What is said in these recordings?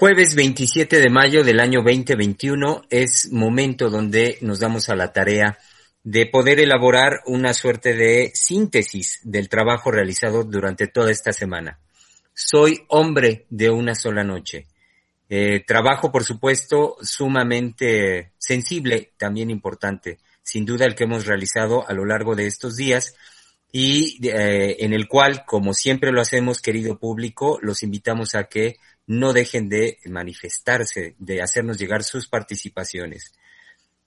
Jueves 27 de mayo del año 2021 es momento donde nos damos a la tarea de poder elaborar una suerte de síntesis del trabajo realizado durante toda esta semana. Soy hombre de una sola noche. Eh, trabajo, por supuesto, sumamente sensible, también importante, sin duda el que hemos realizado a lo largo de estos días y eh, en el cual, como siempre lo hacemos, querido público, los invitamos a que no dejen de manifestarse, de hacernos llegar sus participaciones.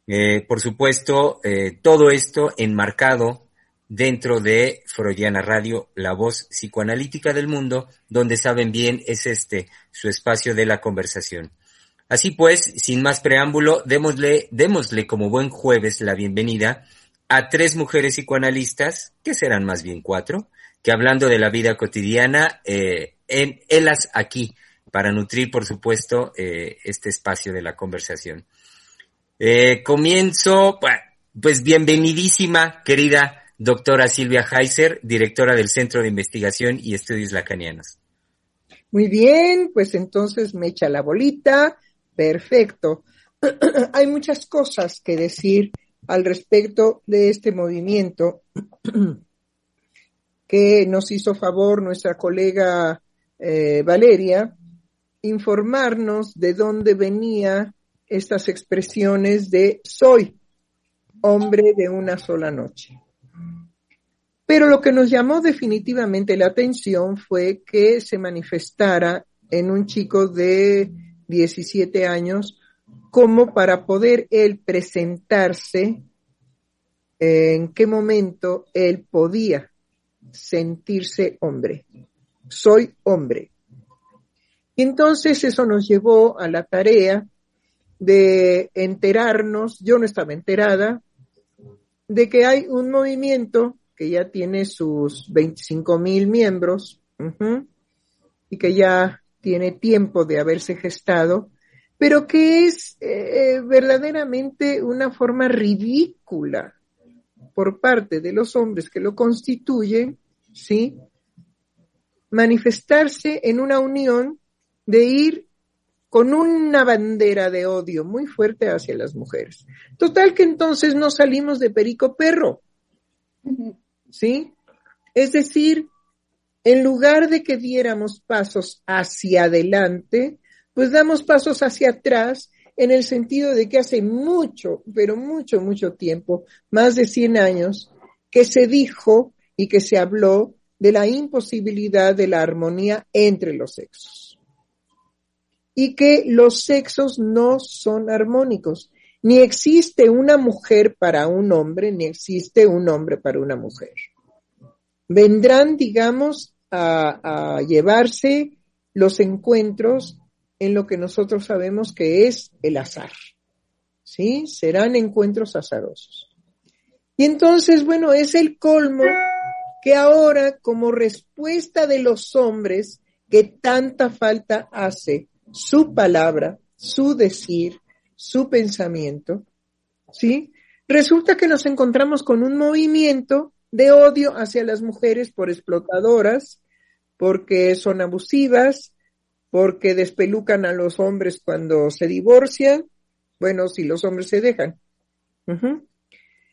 Eh, por supuesto, eh, todo esto enmarcado dentro de Freudiana Radio, la voz psicoanalítica del mundo, donde saben bien es este su espacio de la conversación. Así pues, sin más preámbulo, démosle, démosle como buen jueves la bienvenida a tres mujeres psicoanalistas, que serán más bien cuatro, que hablando de la vida cotidiana, eh, en Elas aquí, para nutrir, por supuesto, eh, este espacio de la conversación. Eh, comienzo, pues bienvenidísima, querida doctora Silvia Heiser, directora del Centro de Investigación y Estudios Lacanianos. Muy bien, pues entonces me echa la bolita. Perfecto. Hay muchas cosas que decir al respecto de este movimiento que nos hizo favor nuestra colega eh, Valeria informarnos de dónde venía estas expresiones de soy hombre de una sola noche. Pero lo que nos llamó definitivamente la atención fue que se manifestara en un chico de 17 años como para poder él presentarse en qué momento él podía sentirse hombre. Soy hombre. Entonces eso nos llevó a la tarea de enterarnos, yo no estaba enterada, de que hay un movimiento que ya tiene sus 25 mil miembros y que ya tiene tiempo de haberse gestado, pero que es eh, verdaderamente una forma ridícula por parte de los hombres que lo constituyen, ¿sí? Manifestarse en una unión de ir con una bandera de odio muy fuerte hacia las mujeres. Total que entonces no salimos de perico perro. ¿Sí? Es decir, en lugar de que diéramos pasos hacia adelante, pues damos pasos hacia atrás en el sentido de que hace mucho, pero mucho, mucho tiempo, más de 100 años, que se dijo y que se habló de la imposibilidad de la armonía entre los sexos y que los sexos no son armónicos. Ni existe una mujer para un hombre, ni existe un hombre para una mujer. Vendrán, digamos, a, llevarse los encuentros en lo que nosotros sabemos que es el azar. ¿Sí? Serán encuentros azarosos. Y entonces, bueno, es el colmo que ahora, como respuesta de los hombres que tanta falta hace su palabra, su decir, su pensamiento, ¿sí? Resulta que nos encontramos con un movimiento de odio hacia las mujeres por explotadoras, porque son abusivas, porque despelucan a los hombres cuando se divorcian, bueno, si los hombres se dejan.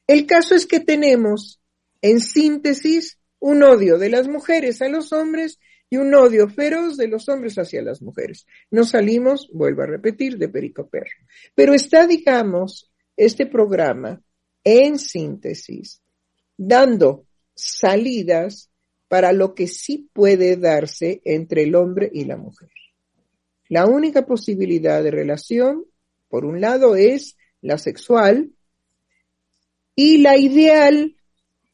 El caso es que tenemos, en síntesis, un odio de las mujeres a los hombres y un odio feroz de los hombres hacia las mujeres. No salimos, vuelvo a repetir, de Perico Perro. Pero está, digamos, este programa en síntesis, dando salidas para lo que sí puede darse entre el hombre y la mujer. La única posibilidad de relación, por un lado, es la sexual, Y la ideal,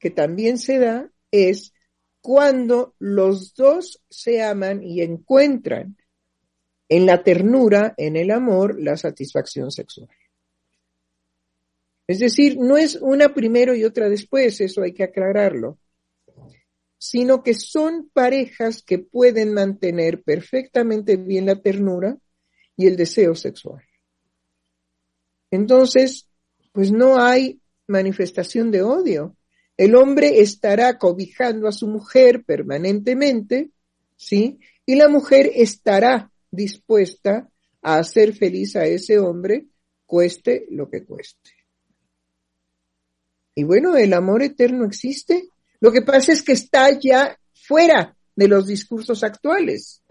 que también se da, es cuando los dos se aman y encuentran en la ternura, en el amor, la satisfacción sexual. Es decir, no es una primero y otra después, eso hay que aclararlo, sino que son parejas que pueden mantener perfectamente bien la ternura y el deseo sexual. Entonces, pues no hay manifestación de odio. El hombre estará cobijando a su mujer permanentemente, ¿sí? Y la mujer estará dispuesta a hacer feliz a ese hombre, cueste lo que cueste. Y bueno, el amor eterno existe. Lo que pasa es que está ya fuera de los discursos actuales.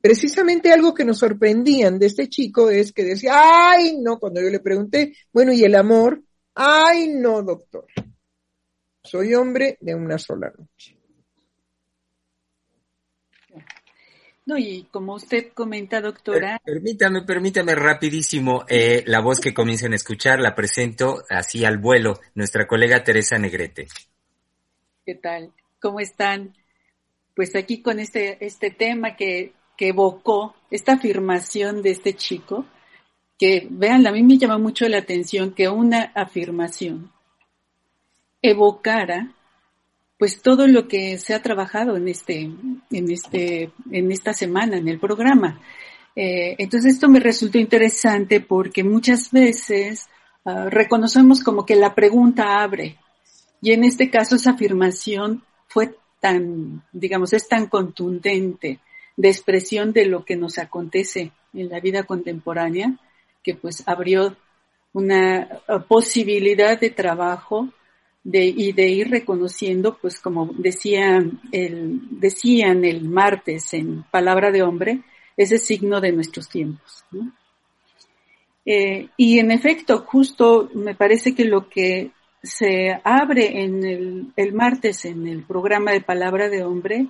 Precisamente algo que nos sorprendían de este chico es que decía, ay, no, cuando yo le pregunté, bueno, ¿y el amor? Ay, no, doctor. Soy hombre de una sola noche. No, y como usted comenta, doctora. Permítame, permítame rapidísimo, eh, la voz que comiencen a escuchar, la presento así al vuelo, nuestra colega Teresa Negrete. ¿Qué tal? ¿Cómo están? Pues aquí con este, este tema que, que evocó, esta afirmación de este chico, que vean, a mí me llama mucho la atención que una afirmación evocara pues todo lo que se ha trabajado en este, en este, en esta semana, en el programa. Eh, entonces esto me resultó interesante porque muchas veces ah, reconocemos como que la pregunta abre y en este caso esa afirmación fue tan, digamos, es tan contundente de expresión de lo que nos acontece en la vida contemporánea que pues abrió una ah, posibilidad de trabajo y de ir reconociendo, pues como el, decían el martes en Palabra de Hombre, ese signo de nuestros tiempos. Eh, y en efecto, justo me parece que lo que se abre en el, martes en el programa de Palabra de Hombre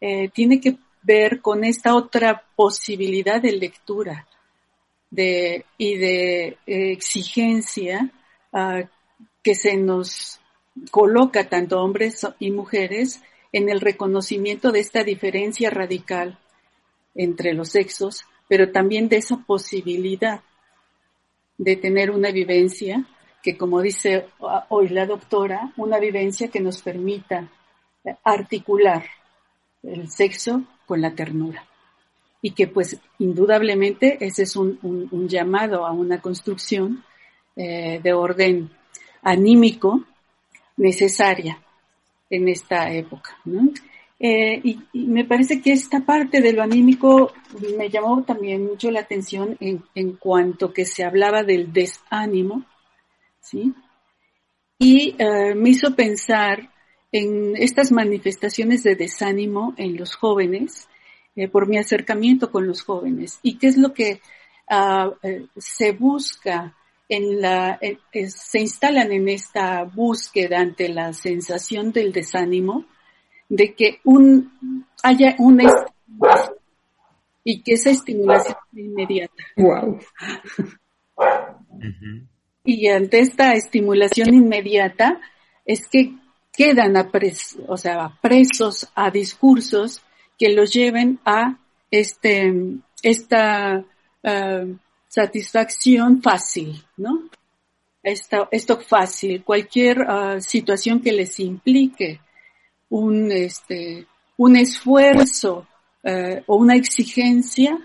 eh, tiene que ver con esta otra posibilidad de lectura de, y de eh, exigencia uh, que se nos coloca tanto hombres y mujeres en el reconocimiento de esta diferencia radical entre los sexos, pero también de esa posibilidad de tener una vivencia que, como dice hoy la doctora, una vivencia que nos permita articular el sexo con la ternura. Y que pues indudablemente ese es un, llamado a una construcción eh, de orden anímico necesaria en esta época. Eh, y, me parece que esta parte de lo anímico me llamó también mucho la atención en, en cuanto que se hablaba del desánimo, ¿sí? Y eh, me hizo pensar en estas manifestaciones de desánimo en los jóvenes, eh, por mi acercamiento con los jóvenes, y qué es lo que ah, se busca en la, se instalan en esta búsqueda ante la sensación del desánimo, de que un, haya una estimulación y que esa estimulación sea inmediata. Wow. Y ante esta estimulación inmediata es que quedan o sea, presos a discursos que los lleven a este, esta uh, satisfacción fácil, ¿no? Esto, esto fácil, cualquier uh, situación que les implique un, este, un esfuerzo uh, o una exigencia,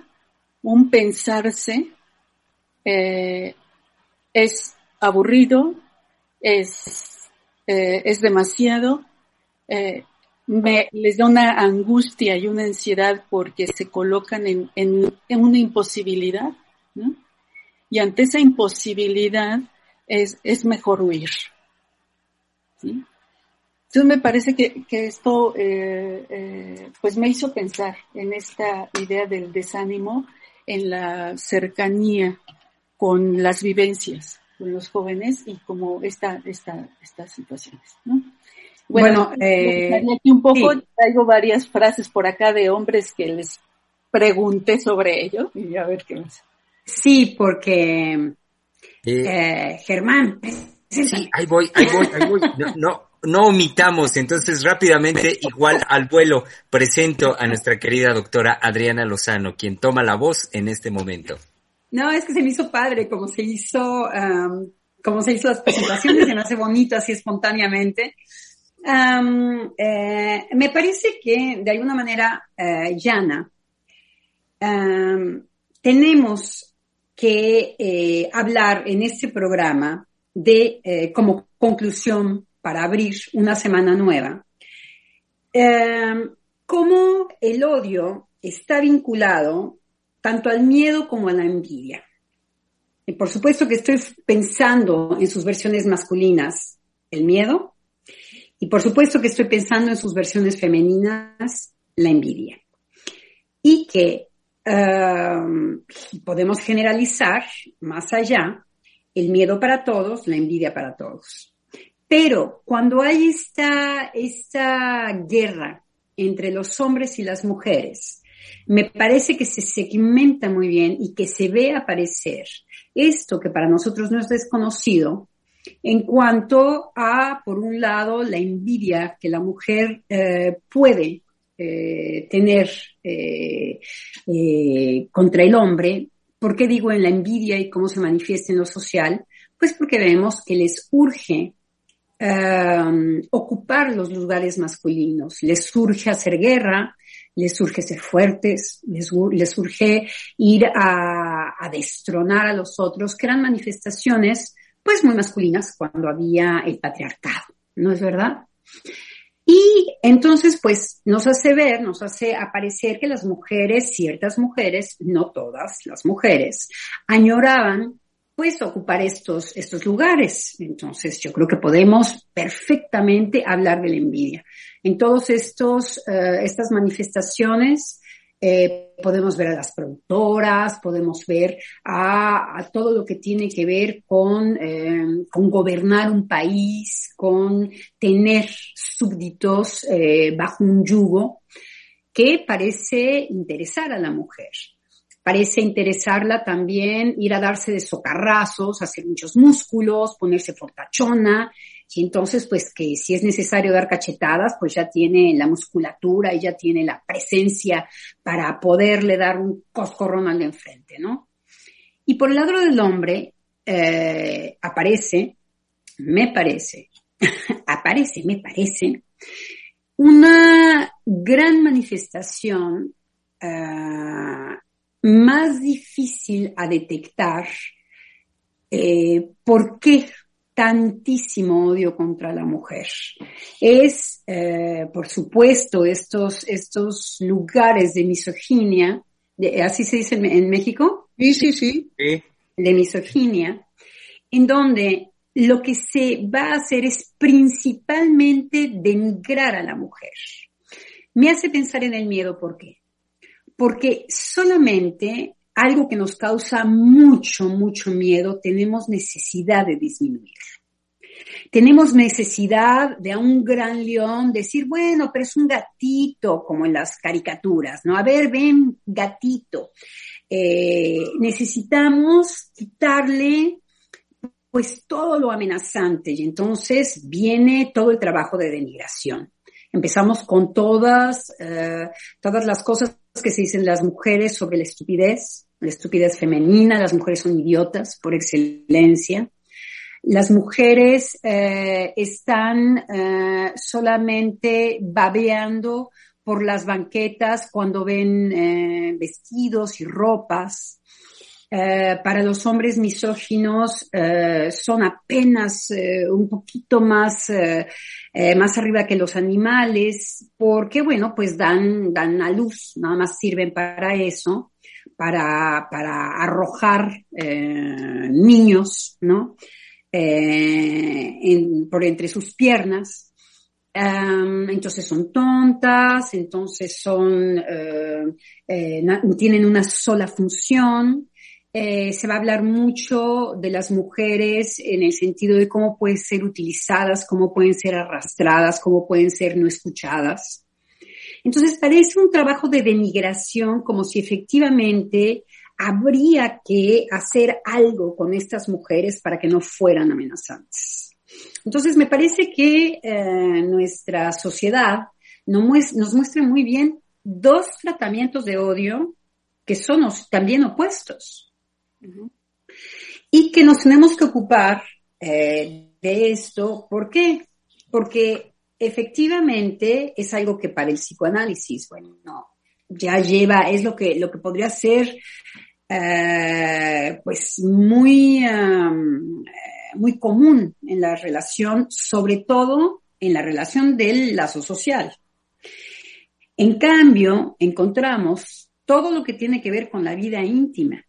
un pensarse, eh, es aburrido, es, eh, es demasiado, eh, me, les da una angustia y una ansiedad porque se colocan en, en, en una imposibilidad y ante esa imposibilidad es, es mejor huir. Entonces me parece que, esto eh, eh, pues me hizo pensar en esta idea del desánimo, en la cercanía con las vivencias con los jóvenes y como esta, esta, estas situaciones. Bueno, eh, aquí un poco traigo varias frases por acá de hombres que les pregunté sobre ello y a ver qué más. Sí, porque eh, Germán, Sí, ahí voy, ahí voy, ahí voy. No, no, no omitamos, entonces rápidamente, igual al vuelo, presento a nuestra querida doctora Adriana Lozano, quien toma la voz en este momento. No, es que se me hizo padre como se hizo, como se hizo las presentaciones, se me hace bonito así espontáneamente. Eh, me parece que de alguna manera, uh, Yana, tenemos que eh, hablar en este programa de, eh, como conclusión para abrir una semana nueva, cómo el odio está vinculado tanto al miedo como a la envidia. Y por supuesto que estoy pensando en sus versiones masculinas, el miedo, y por supuesto que estoy pensando en sus versiones femeninas, la envidia. Y que um, podemos generalizar más allá el miedo para todos, la envidia para todos. Pero cuando hay esta, esta guerra entre los hombres y las mujeres, me parece que se segmenta muy bien y que se ve aparecer esto que para nosotros no es desconocido, en cuanto a, por un lado, la envidia que la mujer eh, puede eh, tener eh, contra el hombre. ¿Por qué digo en la envidia y cómo se manifiesta en lo social? Pues porque vemos que les urge ocupar los lugares masculinos, les urge hacer guerra, les urge ser fuertes, les, les urge ir a, a destronar a los otros, que eran manifestaciones pues muy masculinas cuando había el patriarcado, ¿no es verdad? Y entonces, pues nos hace ver, nos hace aparecer que las mujeres, ciertas mujeres, no todas las mujeres, añoraban pues ocupar estos, estos lugares. Entonces, yo creo que podemos perfectamente hablar de la envidia. En todos estos, uh, estas manifestaciones, eh, podemos ver a las productoras, podemos ver a, todo lo que tiene que ver con, eh, con gobernar un país, con tener súbditos eh, bajo un yugo que parece interesar a la mujer. Parece interesarla también ir a darse de socarrazos, hacer muchos músculos, ponerse fortachona, y entonces, pues que si es necesario dar cachetadas, pues ya tiene la musculatura y ya tiene la presencia para poderle dar un coscorrón al de enfrente, ¿no? Y por el lado del hombre, eh, aparece, me parece, aparece, me parece, una gran manifestación uh, más difícil a detectar. Eh, ¿Por qué? Tantísimo odio contra la mujer. Es, eh, por supuesto, estos, estos lugares de misoginia, de, ¿así se dice en, México? Sí, sí, sí. De misoginia, en donde lo que se va a hacer es principalmente denigrar a la mujer. Me hace pensar en el miedo, ¿por qué? Porque solamente algo que nos causa mucho, mucho miedo, tenemos necesidad de disminuir. Tenemos necesidad de a un gran león decir, bueno, pero es un gatito, como en las caricaturas, ¿no? A ver, ven, gatito. Eh, necesitamos quitarle pues todo lo amenazante y entonces viene todo el trabajo de denigración. Empezamos con todas, eh, todas las cosas que se dicen las mujeres sobre la estupidez, la estupidez femenina, las mujeres son idiotas por excelencia. Las mujeres eh, están eh, solamente babeando por las banquetas cuando ven eh, vestidos y ropas. Eh, para los hombres misóginos eh, son apenas eh, un poquito más, más arriba que los animales, porque bueno, pues dan, dan a luz, nada más sirven para eso, para, para arrojar niños, ¿no? por entre sus piernas. entonces son tontas, entonces son, tienen una sola función, eh, se va a hablar mucho de las mujeres en el sentido de cómo pueden ser utilizadas, cómo pueden ser arrastradas, cómo pueden ser no escuchadas. Entonces parece un trabajo de denigración como si efectivamente habría que hacer algo con estas mujeres para que no fueran amenazantes. Entonces, me parece que eh, nuestra sociedad nos muestra muy bien dos tratamientos de odio que son también opuestos. Y que nos tenemos que ocupar eh, de esto. ¿Por qué? Porque efectivamente es algo que para el psicoanálisis, bueno, no, ya lleva, es lo que, lo que podría ser eh, pues muy, muy común en la relación, sobre todo en la relación del lazo social. En cambio, encontramos todo lo que tiene que ver con la vida íntima.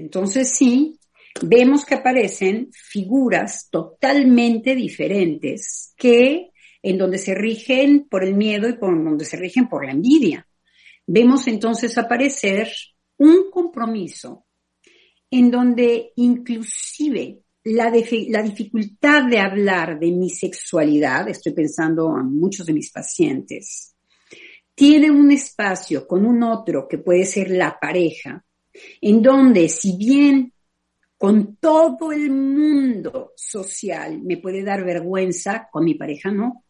Entonces sí, vemos que aparecen figuras totalmente diferentes que en donde se rigen por el miedo y por donde se rigen por la envidia. Vemos entonces aparecer un compromiso en donde inclusive la, la, dificultad de hablar de mi sexualidad, estoy pensando en muchos de mis pacientes, tiene un espacio con un otro que puede ser la pareja, en donde si bien con todo el mundo social me puede dar vergüenza, con mi pareja no.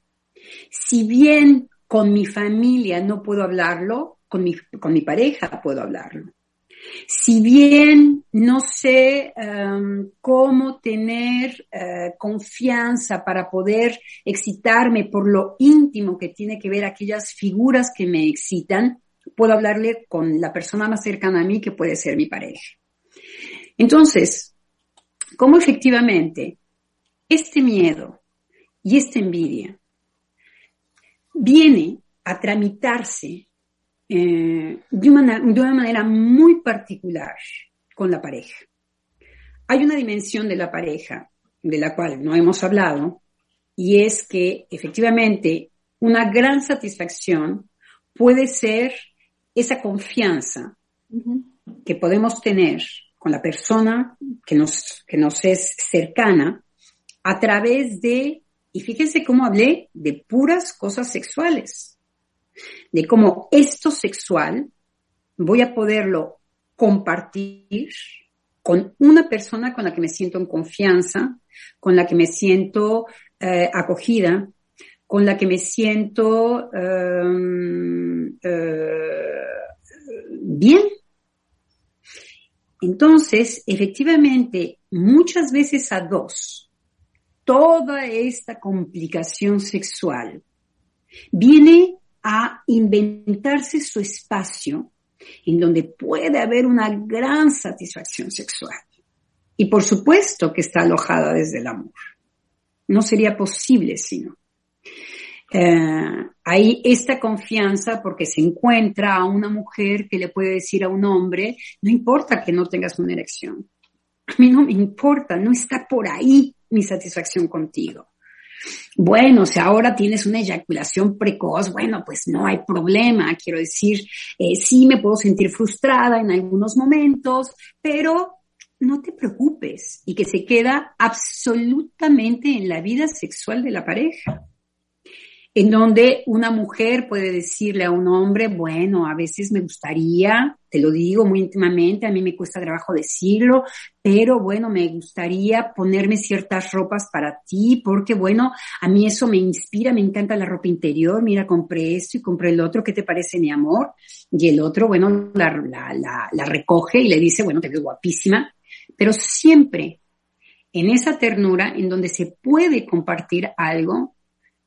Si bien con mi familia no puedo hablarlo, con mi, con mi pareja puedo hablarlo. Si bien no sé em, cómo tener eh, confianza para poder excitarme por lo íntimo que tiene que ver aquellas figuras que me excitan, puedo hablarle con la persona más cercana a mí que puede ser mi pareja. Entonces, ¿cómo efectivamente este miedo y esta envidia viene a tramitarse eh, de, una, de una manera muy particular con la pareja. Hay una dimensión de la pareja de la cual no hemos hablado y es que efectivamente una gran satisfacción puede ser esa confianza que podemos tener con la persona que nos, que nos es cercana a través de, y fíjense cómo hablé de puras cosas sexuales de cómo esto sexual voy a poderlo compartir con una persona con la que me siento en confianza, con la que me siento eh, acogida, con la que me siento em, eh, bien. Entonces, efectivamente, muchas veces a dos, toda esta complicación sexual viene a inventarse su espacio en donde puede haber una gran satisfacción sexual. Y por supuesto que está alojada desde el amor. No sería posible sino. Eh, hay esta confianza porque se encuentra a una mujer que le puede decir a un hombre, no importa que no tengas una erección. A mí no me importa, no está por ahí mi satisfacción contigo. Bueno, si ahora tienes una eyaculación precoz, bueno, pues no hay problema. Quiero decir, eh, sí me puedo sentir frustrada en algunos momentos, pero no te preocupes y que se queda absolutamente en la vida sexual de la pareja en donde una mujer puede decirle a un hombre, bueno, a veces me gustaría, te lo digo muy íntimamente, a mí me cuesta trabajo decirlo, pero bueno, me gustaría ponerme ciertas ropas para ti, porque bueno, a mí eso me inspira, me encanta la ropa interior, mira, compré esto y compré el otro, ¿qué te parece mi amor? Y el otro, bueno, la, la, la recoge y le dice, bueno, te veo guapísima, pero siempre en esa ternura en donde se puede compartir algo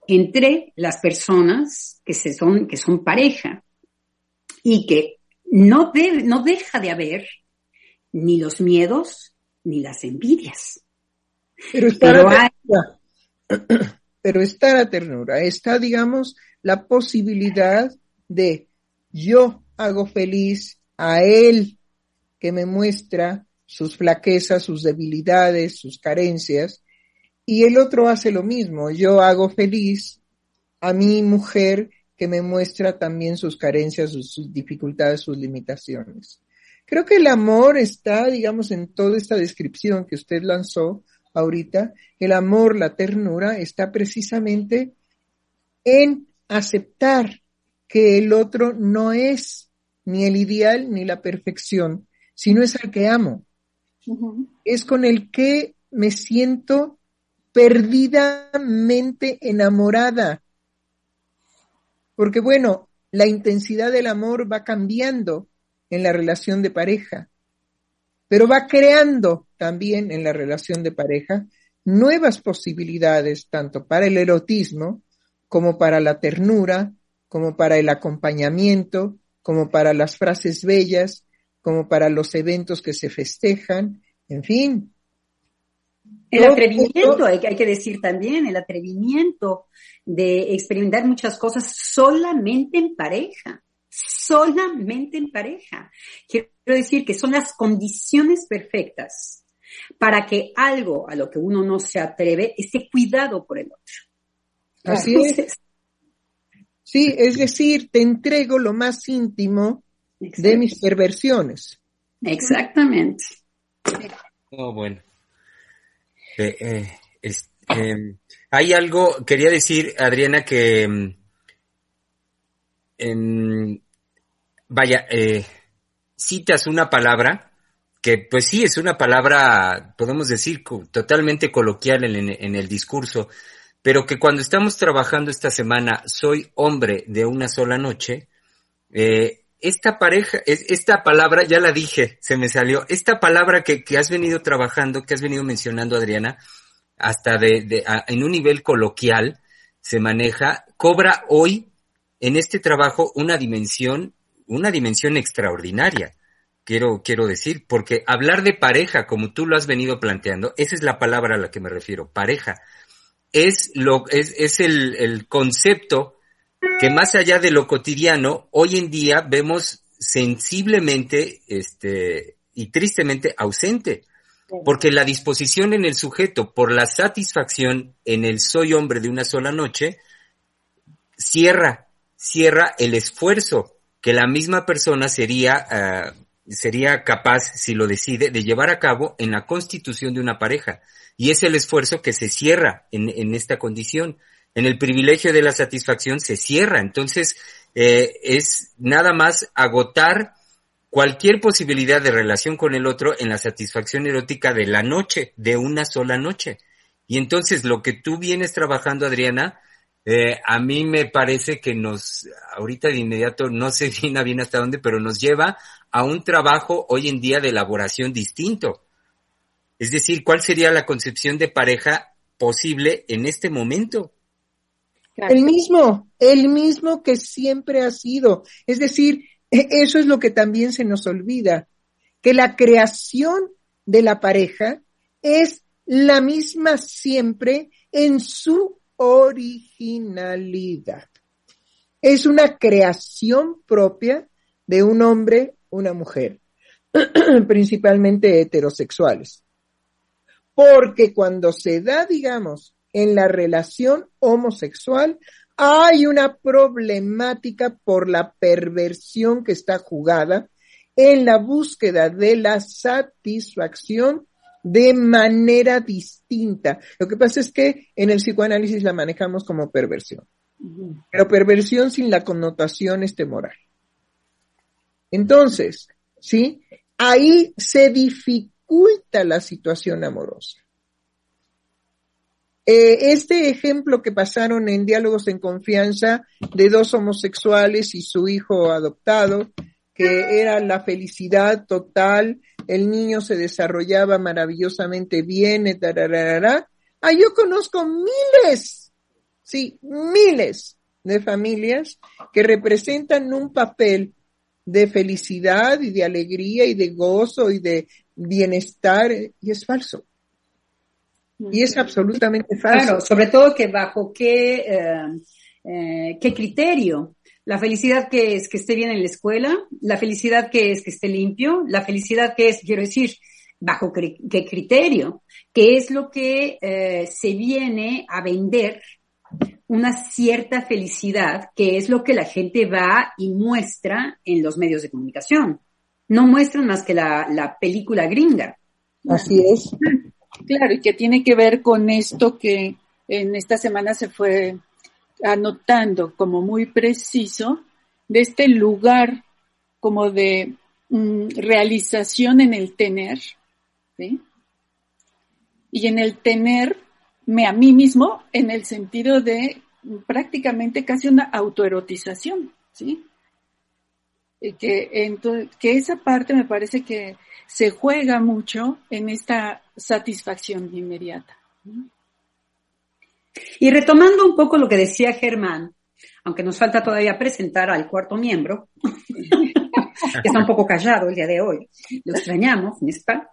entre las personas que, se son, que son pareja y que no, no deja de haber ni los miedos ni las envidias. Pero está, la ternura, pero está la ternura, está, digamos, la posibilidad de yo hago feliz a él que me muestra sus flaquezas, sus debilidades, sus carencias, y el otro hace lo mismo. Yo hago feliz a mi mujer que me muestra también sus carencias, sus, dificultades, sus limitaciones. Creo que el amor está, digamos, en toda esta descripción que usted lanzó ahorita. El amor, la ternura, está precisamente en aceptar que el otro no es ni el ideal ni la perfección, sino es al que amo. Es con el que me siento perdidamente enamorada. Porque bueno, la intensidad del amor va cambiando en la relación de pareja, pero va creando también en la relación de pareja nuevas posibilidades, tanto para el erotismo como para la ternura, como para el acompañamiento, como para las frases bellas, como para los eventos que se festejan, en fin. El atrevimiento, hay, que decir también, el atrevimiento de experimentar muchas cosas solamente en pareja, solamente en pareja. Quiero decir que son las condiciones perfectas para que algo a lo que uno no se atreve esté cuidado por el otro. Así es. Sí, es decir, te entrego lo más íntimo de mis perversiones. Exactamente. Oh, bueno. Eh, eh, em, hay algo, quería decir, Adriana, que em, vaya, eh, citas una palabra que pues sí es una palabra, podemos decir, totalmente coloquial en, el discurso, pero que cuando estamos trabajando esta semana, soy hombre de una sola noche, esta pareja, esta palabra, ya la dije, se me salió, esta palabra que, que has venido trabajando, que has venido mencionando, Adriana, hasta de, en un nivel coloquial se maneja, cobra hoy en este trabajo una dimensión, una dimensión extraordinaria. Quiero, quiero decir, porque hablar de pareja, como tú lo has venido planteando, esa es la palabra a la que me refiero, pareja. Es lo, es, es el, el concepto que más allá de lo cotidiano, hoy en día vemos sensiblemente, este, y tristemente ausente porque la disposición en el sujeto por la satisfacción en el soy hombre de una sola noche cierra, cierra el esfuerzo que la misma persona sería, ah, sería capaz, si lo decide, de llevar a cabo en la constitución de una pareja. Y es el esfuerzo que se cierra en, en esta condición. En el privilegio de la satisfacción se cierra. Entonces, eh, es nada más agotar cualquier posibilidad de relación con el otro en la satisfacción erótica de la noche, de una sola noche. Y entonces lo que tú vienes trabajando, Adriana, eh, a mí me parece que nos, ahorita de inmediato, no sé bien, bien hasta dónde, pero nos lleva a un trabajo hoy en día de elaboración distinto. Es decir, ¿cuál sería la concepción de pareja posible en este momento? El mismo, el mismo que siempre ha sido. Es decir, e, eso es lo que también se nos olvida, que la creación de la pareja es la misma siempre en su originalidad. Es una creación propia de un hombre, una mujer, principalmente heterosexuales. Porque cuando se da, digamos, en la relación homosexual, hay una problemática por la perversión que está jugada en la búsqueda de la satisfacción de manera distinta. Lo que pasa es que en el psicoanálisis la manejamos como perversión, pero perversión sin la connotación este moral. Entonces, ¿sí? Ahí se dificulta la situación amorosa. Eh, este ejemplo que pasaron en Diálogos en Confianza de dos homosexuales y su hijo adoptado, que era la felicidad total, el niño se desarrollaba maravillosamente bien, tararara. Ah, yo conozco miles, sí, miles de familias que representan un papel de felicidad y de alegría y de gozo y de bienestar y es falso. Y es absolutamente falso. Claro, sobre todo que bajo qué, eh, eh, qué criterio. La felicidad que es que esté bien en la escuela, la felicidad que es que esté limpio, la felicidad que es, quiero decir, bajo qué criterio, qué es lo que eh, se viene a vender una cierta felicidad, que es lo que la gente va y muestra en los medios de comunicación. No muestran más que la, la película gringa. Así es. Claro, y que tiene que ver con esto que en esta semana se fue anotando como muy preciso de este lugar como de mm, realización en el tener, ¿sí? Y en el tenerme a mí mismo en el sentido de prácticamente casi una autoerotización, ¿sí? Que, entonces, que esa parte me parece que se juega mucho en esta satisfacción inmediata. Y retomando un poco lo que decía Germán, aunque nos falta todavía presentar al cuarto miembro, que está un poco callado el día de hoy, lo extrañamos, ¿no está?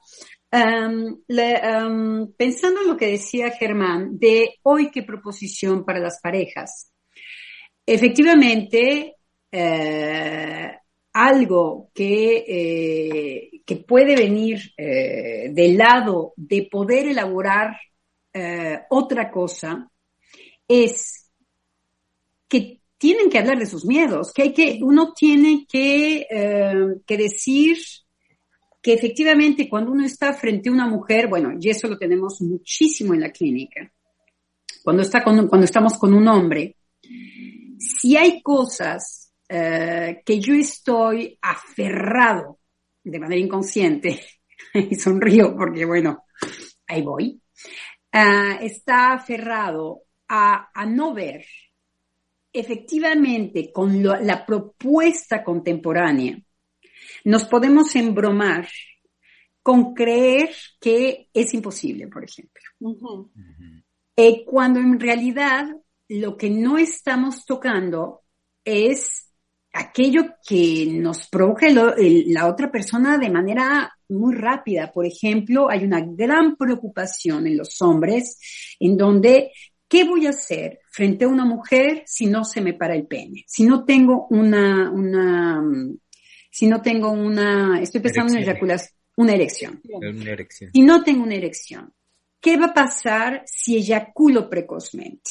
pensando en lo que decía Germán de hoy qué proposición para las parejas, efectivamente, eh, algo que, eh, que puede venir eh, del lado de poder elaborar otra cosa es que tienen que hablar de sus miedos, que hay que, uno tiene que, que decir que efectivamente cuando uno está frente a una mujer, bueno, y eso lo tenemos muchísimo en la clínica, cuando, está cuando estamos con un hombre, si hay cosas eh, que yo estoy aferrado de manera inconsciente, y sonrío porque bueno, ahí voy, uh, está aferrado a, a, no ver efectivamente con lo, la propuesta contemporánea nos podemos embromar con creer que es imposible, por ejemplo. Eh, cuando en realidad lo que no estamos tocando es aquello que nos provoca la otra persona de manera muy rápida. Por ejemplo, hay una gran preocupación en los hombres en donde, ¿qué voy a hacer frente a una mujer si no se me para el pene? Si no tengo una, una si no tengo una, estoy pensando en eyaculación, una erección. Una erección. Si no tengo una erección, ¿qué va a pasar si eyaculo precozmente?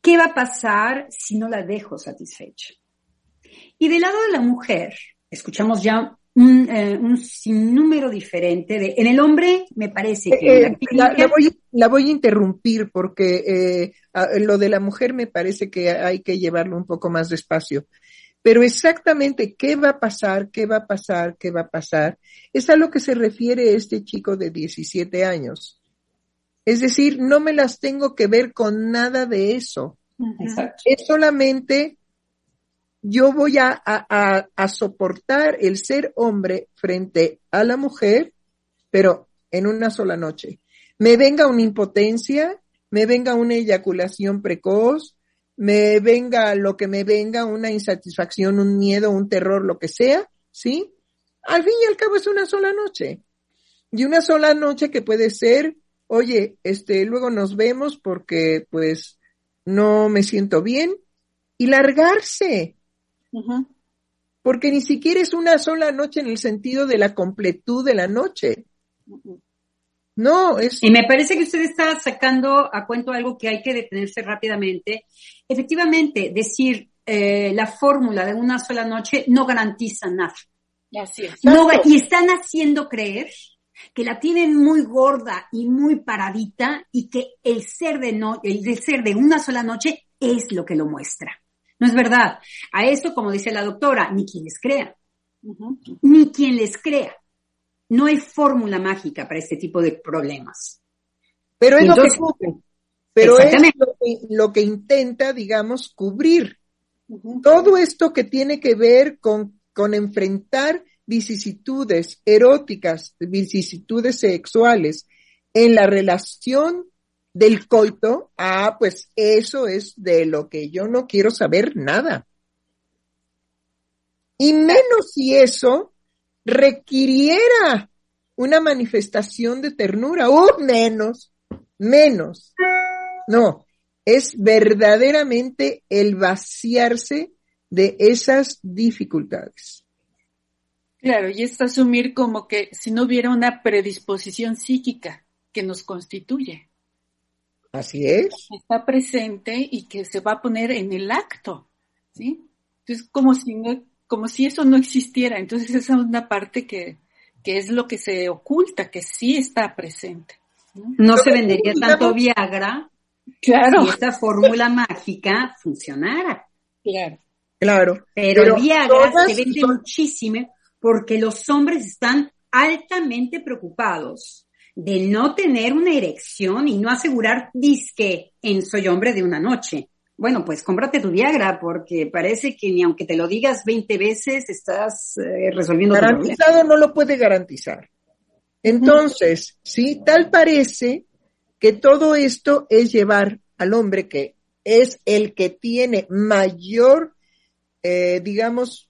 ¿Qué va a pasar si no la dejo satisfecha? Y del lado de la mujer, escuchamos ya un, eh, sinnúmero diferente de, en el hombre me parece que... Eh, la, voy, la, voy, a interrumpir porque eh, lo de la mujer me parece que hay que llevarlo un poco más despacio. Pero exactamente qué va a pasar, qué va a pasar, qué va a pasar, es a lo que se refiere este chico de 17 años. Es decir, no me las tengo que ver con nada de eso. Es solamente yo voy a, a, a, soportar el ser hombre frente a la mujer, pero en una sola noche. Me venga una impotencia, me venga una eyaculación precoz, me venga lo que me venga, una insatisfacción, un miedo, un terror, lo que sea, ¿sí? Al fin y al cabo es una sola noche. Y una sola noche que puede ser, oye, este, luego nos vemos porque pues no me siento bien y largarse. Porque ni siquiera es una sola noche en el sentido de la completud de la noche. No, es... Y me parece que usted está sacando a cuento algo que hay que detenerse rápidamente. Efectivamente, decir eh, la fórmula de una sola noche no garantiza nada. Así es. No, y están haciendo creer que la tienen muy gorda y muy paradita y que el ser de no, el ser de una sola noche es lo que lo muestra. No es verdad. A eso, como dice la doctora, ni quien les crea. Ni quien les crea. No hay fórmula mágica para este tipo de problemas. Pero es lo que pero es lo que, intenta, digamos, cubrir. Todo esto que tiene que ver con, con enfrentar vicisitudes eróticas, vicisitudes sexuales en la relación del coito, ah, pues eso es de lo que yo no quiero saber nada. Y menos si eso requiriera una manifestación de ternura, o menos, menos. No, es verdaderamente el vaciarse de esas dificultades. Claro, y es asumir como que si no hubiera una predisposición psíquica que nos constituye. Así es. Está presente y que se va a poner en el acto, ¿sí? Entonces, como si no, como si eso no existiera. Entonces esa es una parte que, que es lo que se oculta, que sí está presente. No, se vendería tanto Viagra claro. si esta fórmula mágica funcionara. Claro. Claro. Pero, Viagra se vende muchísimo, porque los hombres están altamente preocupados de no tener una erección y no asegurar disque en soy hombre de una noche. Bueno, pues cómprate tu Viagra porque parece que ni aunque te lo digas 20 veces estás eh, resolviendo Garantizado no lo puede garantizar. Entonces, sí, tal parece que todo esto es llevar al hombre que es el que tiene mayor, eh, digamos,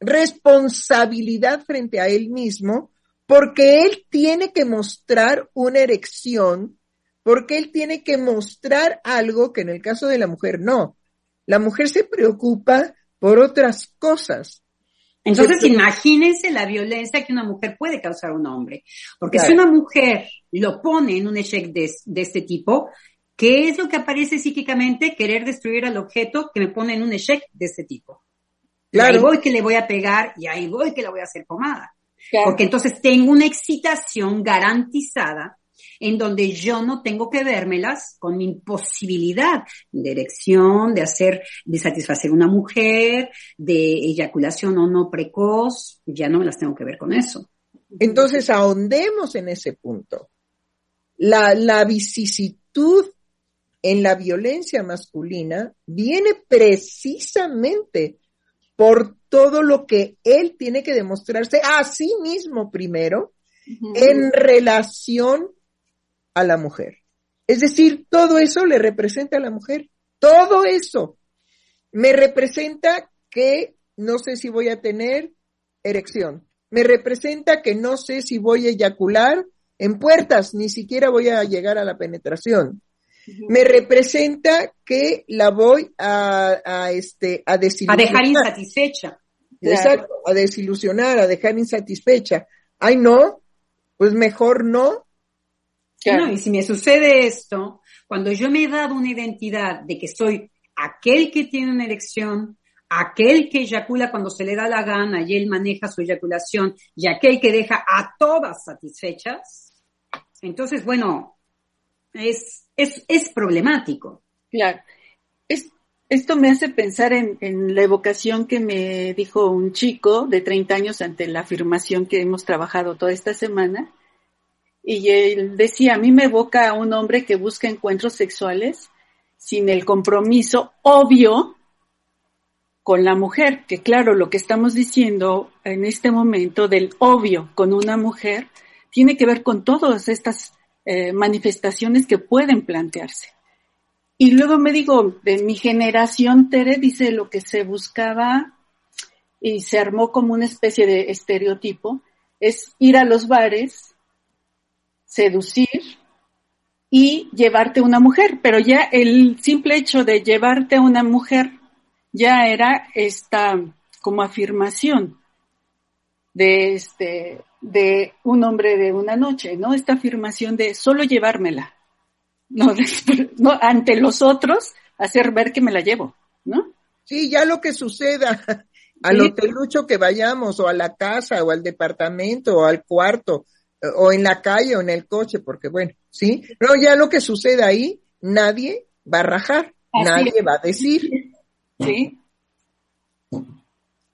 responsabilidad frente a él mismo, porque él tiene que mostrar una erección, porque él tiene que mostrar algo que en el caso de la mujer no. La mujer se preocupa por otras cosas. Entonces, imagínense la violencia que una mujer puede causar a un hombre. Porque si una mujer lo pone en un check de, este tipo, ¿qué es lo que aparece psíquicamente? Querer destruir al objeto que me pone en un check de este tipo. Claro. ahí voy que le voy a pegar y ahí voy que le voy a hacer pomada. Porque entonces tengo una excitación garantizada en donde yo no tengo que vérmelas con mi imposibilidad de erección, de hacer, de satisfacer una mujer, de eyaculación o no precoz, ya no me las tengo que ver con eso. Entonces ahondemos en ese punto. La, la vicisitud en la violencia masculina viene precisamente por todo lo que él tiene que demostrarse a sí mismo primero en relación a la mujer. Es decir, todo eso le representa a la mujer. Todo eso me representa que no sé si voy a tener erección. Me representa que no sé si voy a eyacular en puertas, ni siquiera voy a llegar a la penetración. Me representa que la voy a, a este. A dejar insatisfecha. Exacto, a desilusionar, a dejar insatisfecha. Ay, no, pues mejor no, no, y si me sucede esto, cuando yo me he dado una identidad de que soy aquel que tiene una erección, aquel que eyacula cuando se le da la gana y él maneja su eyaculación, y aquel que deja a todas satisfechas, entonces, bueno, es, es, es problemático. Claro. Es, esto me hace pensar en, en, la evocación que me dijo un chico de 30 años ante la afirmación que hemos trabajado toda esta semana, y él decía, a mí me evoca a un hombre que busca encuentros sexuales sin el compromiso obvio con la mujer, que claro, lo que estamos diciendo en este momento del obvio con una mujer tiene que ver con todas estas eh, manifestaciones que pueden plantearse. Y luego me digo, de mi generación, Tere dice lo que se buscaba y se armó como una especie de estereotipo, es ir a los bares seducir y llevarte una mujer, pero ya el simple hecho de llevarte a una mujer ya era esta como afirmación de este de un hombre de una noche, ¿no? Esta afirmación de solo llevármela. No, no ante los otros hacer ver que me la llevo, ¿no? Sí, ya lo que suceda al hotelucho que vayamos o a la casa o al departamento o al cuarto o en la calle o en el coche, porque bueno, ¿sí? Pero ya lo que sucede ahí, nadie va a rajar, nadie va a decir. Sí.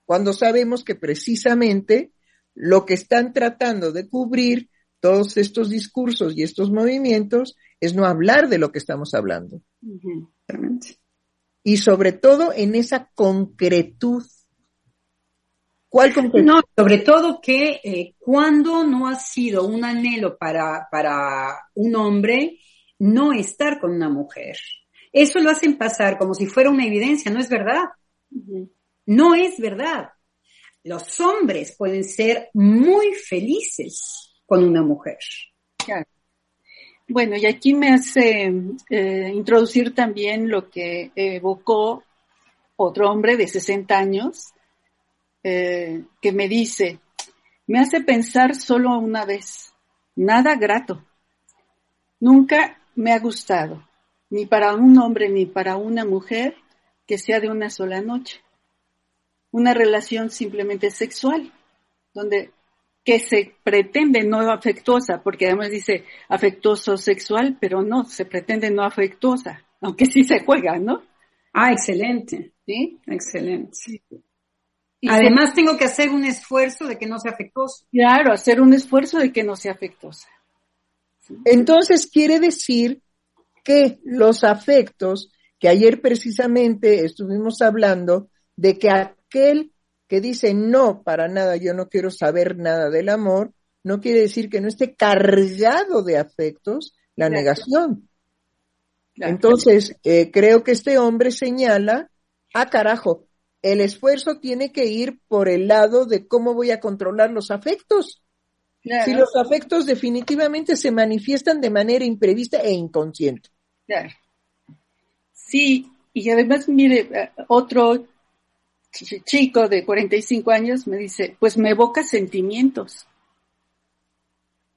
Cuando sabemos que precisamente lo que están tratando de cubrir todos estos discursos y estos movimientos es no hablar de lo que estamos hablando. Y sobre todo en esa concretud ¿Cuál No, sobre todo que eh, cuando no ha sido un anhelo para, para un hombre no estar con una mujer. Eso lo hacen pasar como si fuera una evidencia, no es verdad. No es verdad. Los hombres pueden ser muy felices con una mujer. Bueno, y aquí me hace eh, introducir también lo que evocó otro hombre de 60 años, eh, que me dice, me hace pensar solo una vez, nada grato. Nunca me ha gustado, ni para un hombre ni para una mujer, que sea de una sola noche. Una relación simplemente sexual, donde que se pretende no afectuosa, porque además dice afectuoso sexual, pero no, se pretende no afectuosa, aunque sí se juega, ¿no? Ah, excelente. Sí, excelente. Además, tengo que hacer un esfuerzo de que no sea afectuoso. Claro, hacer un esfuerzo de que no sea afectuosa. Entonces, quiere decir que los afectos, que ayer precisamente estuvimos hablando de que aquel que dice no, para nada, yo no quiero saber nada del amor, no quiere decir que no esté cargado de afectos la negación. Entonces, eh, creo que este hombre señala, ah, carajo, el esfuerzo tiene que ir por el lado de cómo voy a controlar los afectos. Si los afectos definitivamente se manifiestan de manera imprevista e inconsciente. Claro. Sí, y además, mire, eh, otro chico de 45 años me dice, pues me evoca sentimientos.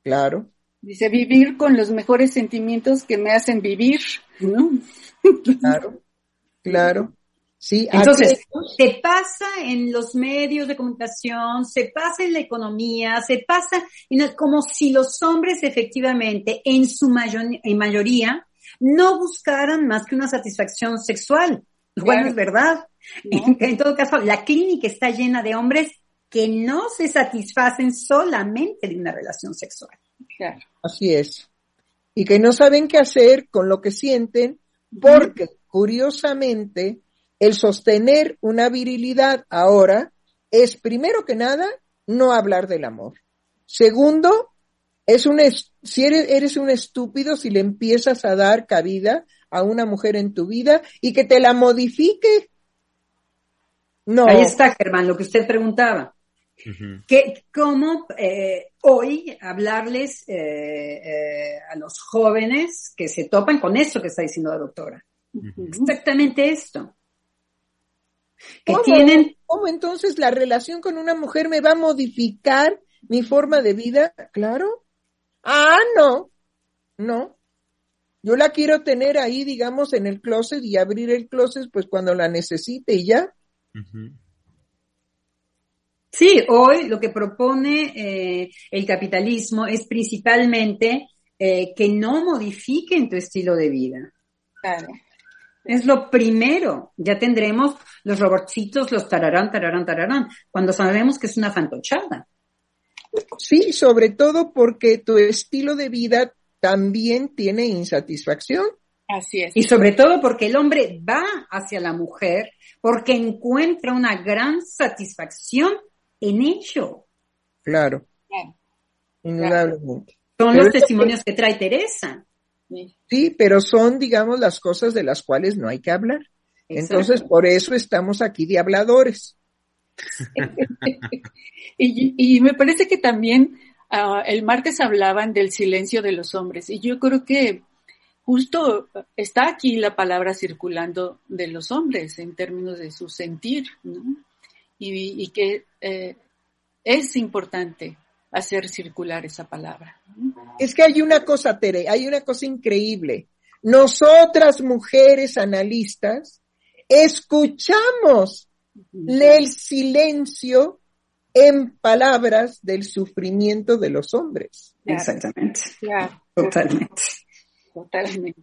Claro. Dice, vivir con los mejores sentimientos que me hacen vivir, ¿no? Claro, claro. Sí, entonces, se pasa en los medios de comunicación, se pasa en la economía, se pasa en como si los hombres efectivamente, en su en mayoría, no buscaran más que una satisfacción sexual. Bueno, es verdad. En todo caso, la clínica está llena de hombres que no se satisfacen solamente de una relación sexual. Así es. Y que no saben qué hacer con lo que sienten porque, curiosamente, el sostener una virilidad ahora es, primero que nada, no hablar del amor. Segundo, es un, si eres, eres un estúpido si le empiezas a dar cabida a una mujer en tu vida y que te la modifique. No. Ahí está, Germán, lo que usted preguntaba. que, ¿Cómo eh, hoy hablarles eh, eh, a los jóvenes que se topan con eso que está diciendo la doctora? Exactamente esto. Que ¿Cómo? tienen... ¿Cómo entonces la relación con una mujer me va a modificar mi forma de vida? Claro. Ah, no. No. Yo la quiero tener ahí, digamos, en el closet y abrir el closet pues cuando la necesite y ya. Sí, hoy lo que propone eh, el capitalismo es principalmente eh, que no modifiquen tu estilo de vida. Claro. Es lo primero. Ya tendremos los robotcitos, los tararán, tararán, tararán, cuando sabemos que es una fantochada. Sí, sobre todo porque tu estilo de vida también tiene insatisfacción. Así es. Y sobre todo porque el hombre va hacia la mujer porque encuentra una gran satisfacción en ello. Claro. Indudablemente. Son los testimonios que... trae Teresa. Sí, pero son, digamos, las cosas de las cuales no hay que hablar. Entonces, por eso estamos aquí de habladores. y, y, me parece que también Ah, el martes hablaban del silencio de los hombres y yo creo que justo está aquí la palabra circulando de los hombres en términos de su sentir, y, que eh, es importante hacer circular esa palabra. Es que hay una cosa, Tere, hay una cosa increíble. Nosotras, mujeres analistas, escuchamos el silencio en palabras del sufrimiento de los hombres. Exactamente. Totalmente. Totalmente.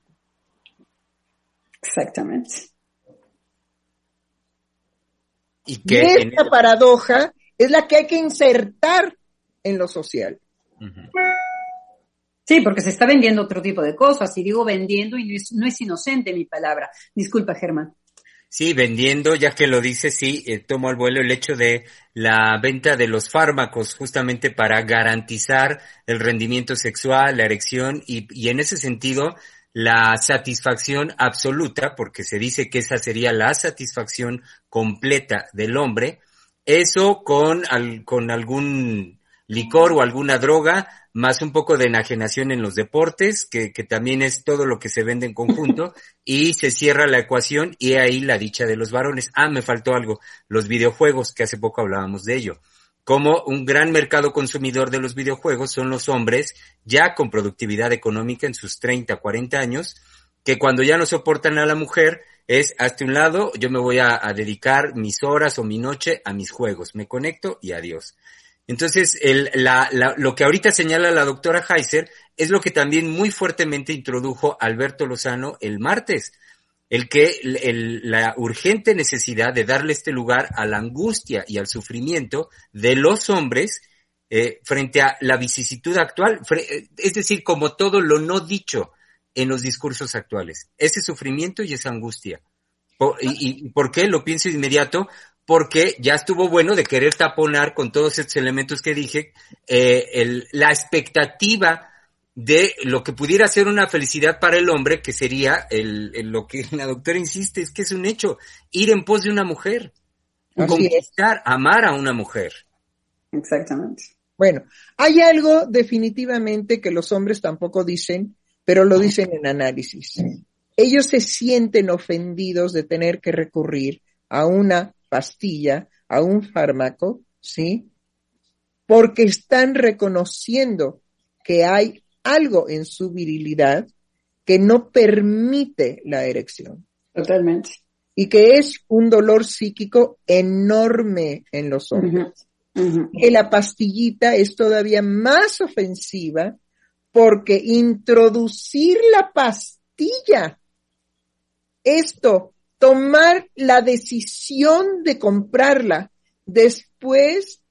Exactamente. Y, que esta paradoja es la que hay que insertar en lo social. Sí, porque se está vendiendo otro tipo de cosas, y digo vendiendo y no es inocente mi palabra. Disculpa, Germán. Sí, vendiendo, ya que lo dice, sí, eh, tomo al vuelo el hecho de la venta de los fármacos justamente para garantizar el rendimiento sexual, la erección y, y en ese sentido la satisfacción absoluta, porque se dice que esa sería la satisfacción completa del hombre, eso con, al, con algún licor o alguna droga, más un poco de enajenación en los deportes, que, que también es todo lo que se vende en conjunto, y se cierra la ecuación y ahí la dicha de los varones. Ah, me faltó algo, los videojuegos, que hace poco hablábamos de ello. Como un gran mercado consumidor de los videojuegos son los hombres ya con productividad económica en sus 30, 40 años, que cuando ya no soportan a la mujer, es hasta un lado, yo me voy a, a, dedicar mis horas o mi noche a mis juegos, me conecto y adiós. Entonces, el, la, la, lo que ahorita señala la doctora Heiser es lo que también muy fuertemente introdujo Alberto Lozano el martes. el que la urgente necesidad de darle este lugar a la angustia y al sufrimiento de los hombres eh, frente a la vicisitud actual, eh, es decir, como todo lo no dicho en los discursos actuales, ese sufrimiento y esa angustia. ¿Y, por qué? Lo pienso inmediato, porque ya estuvo bueno de querer taponar con todos estos elementos que dije, eh, la expectativa de lo que pudiera ser una felicidad para el hombre, que sería el, lo que la doctora insiste, es que es un hecho, ir en pos de una mujer, conquistar, amar a una mujer. Exactamente. Bueno, hay algo definitivamente que los hombres tampoco dicen, pero lo dicen en análisis. Ellos se sienten ofendidos de tener que recurrir a una pastilla, a un fármaco, ¿sí? Porque están reconociendo que hay algo en su virilidad que no permite la erección. Totalmente. Y que es un dolor psíquico enorme en los hombres. Que la pastillita es todavía más ofensiva porque introducir la pastilla, esto, tomar la decisión de comprarla, después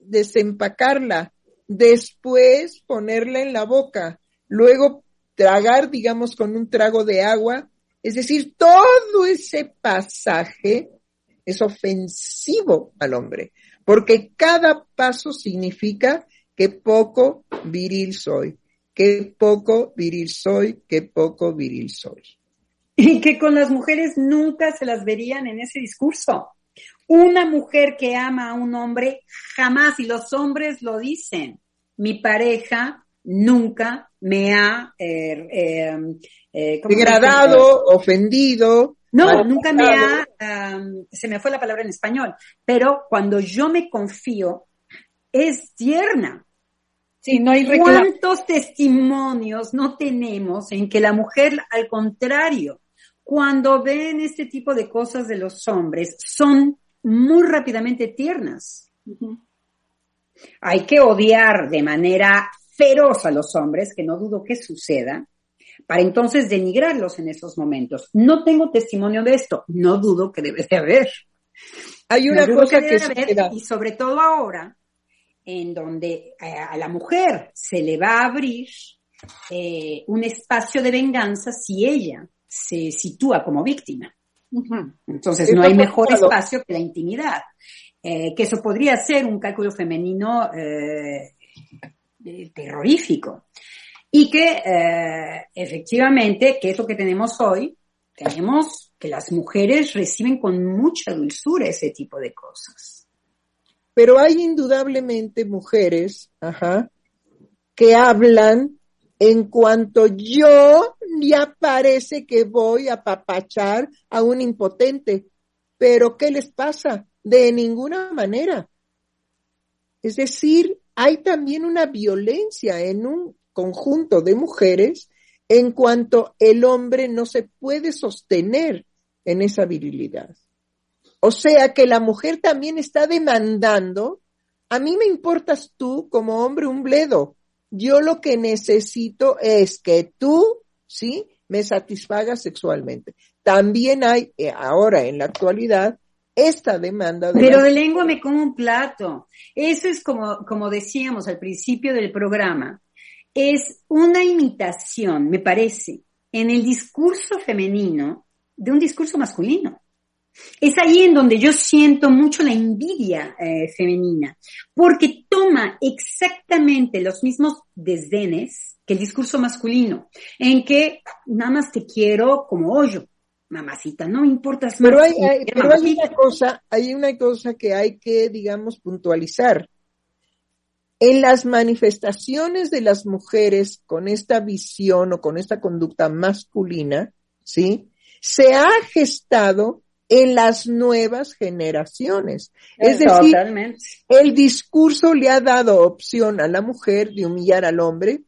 desempacarla, después ponerla en la boca, luego tragar, digamos, con un trago de agua. Es decir, todo ese pasaje es ofensivo al hombre, porque cada paso significa que poco viril soy, que poco viril soy, que poco viril soy. Y que con las mujeres nunca se las verían en ese discurso. Una mujer que ama a un hombre jamás, y los hombres lo dicen, mi pareja nunca me ha eh, eh, eh degradado, ofendido. No, nunca me ha, se me fue la palabra en español, pero cuando yo me confío, es tierna. Sí, no hay ¿Cuántos testimonios no tenemos en que la mujer, al contrario, cuando ven este tipo de cosas de los hombres, son muy rápidamente tiernas. Hay que odiar de manera feroz a los hombres, que no dudo que suceda, para entonces denigrarlos en esos momentos. No tengo testimonio de esto, no dudo que debe de haber. Hay una cosa que, y sobre todo ahora, en donde eh, a la mujer se le va a abrir eh, un espacio de venganza si ella se sitúa como víctima. Entonces no hay mejor espacio que la intimidad. Eh, que eso podría ser un cálculo femenino eh, terrorífico. Y que eh, efectivamente, que es lo que tenemos hoy, tenemos que las mujeres reciben con mucha dulzura ese tipo de cosas. Pero hay indudablemente mujeres, ajá, que hablan en cuanto yo ya parece que voy a papachar a un impotente. Pero ¿qué les pasa? De ninguna manera. Es decir, hay también una violencia en un conjunto de mujeres en cuanto el hombre no se puede sostener en esa virilidad. O sea que la mujer también está demandando, a mí me importas tú como hombre un bledo, yo lo que necesito es que tú, ¿sí? Me satisfagas sexualmente. También hay eh, ahora en la actualidad esta demanda de Pero de lengua me como un plato. Eso es como, como decíamos al principio del programa. Es una imitación, me parece, en el discurso femenino de un discurso masculino. Es ahí en donde yo siento mucho la envidia eh, femenina, porque toma exactamente los mismos desdenes que el discurso masculino, en que nada más te quiero como hoyo, mamacita, no importa. Pero, hay, pero hay una cosa, hay una cosa que hay que, digamos, puntualizar. En las manifestaciones de las mujeres con esta visión o con esta conducta masculina, ¿sí? Se ha gestado en las nuevas generaciones. Es decir, el discurso le ha dado opción a la mujer de humillar al hombre,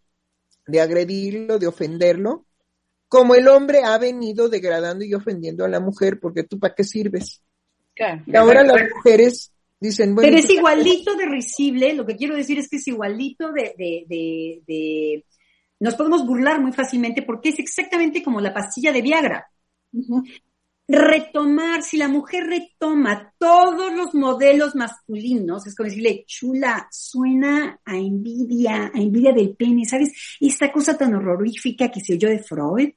de agredirlo, de ofenderlo, como el hombre ha venido degradando y ofendiendo a la mujer, porque tú para qué sirves. Y ahora las mujeres dicen, bueno. Pero es igualito de risible, lo que quiero decir es que es igualito de, de, de, de, nos podemos burlar muy fácilmente porque es exactamente como la pastilla de Viagra. Retomar, si la mujer retoma todos los modelos masculinos, es como decirle, chula, suena a envidia, a envidia del pene, ¿sabes? Esta cosa tan horrorífica que se oyó de Freud,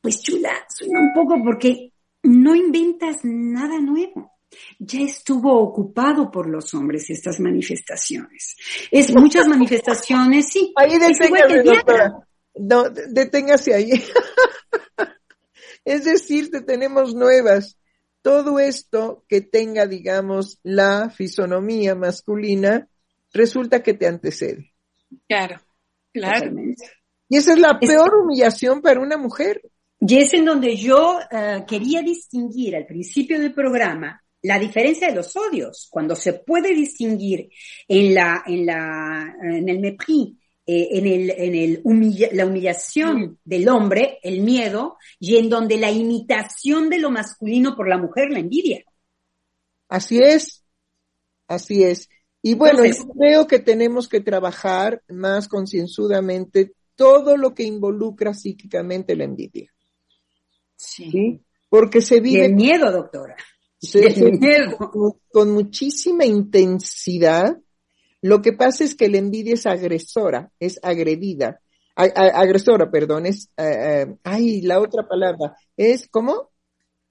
pues chula, suena un poco porque no inventas nada nuevo. Ya estuvo ocupado por los hombres estas manifestaciones. Es muchas manifestaciones, sí. Ahí deténgase, doctora. No, deténgase ahí. Es decir, que tenemos nuevas. Todo esto que tenga, digamos, la fisonomía masculina, resulta que te antecede. Claro, claro. Y esa es la peor humillación para una mujer. Y es en donde yo eh, quería distinguir al principio del programa la diferencia de los odios, cuando se puede distinguir en la, en la, en el mépris eh, en, el, en el la humillación del hombre, el miedo, y en donde la imitación de lo masculino por la mujer, la envidia. Así es, así es. Y bueno, yo creo que tenemos que trabajar más concienzudamente todo lo que involucra psíquicamente la envidia. Sí. Porque se vive... el miedo, doctora. Se, miedo. con muchísima intensidad lo que pasa es que la envidia es agresora, es agredida. agresora, perdón, es, eh, eh, ay, la otra palabra, es ¿cómo?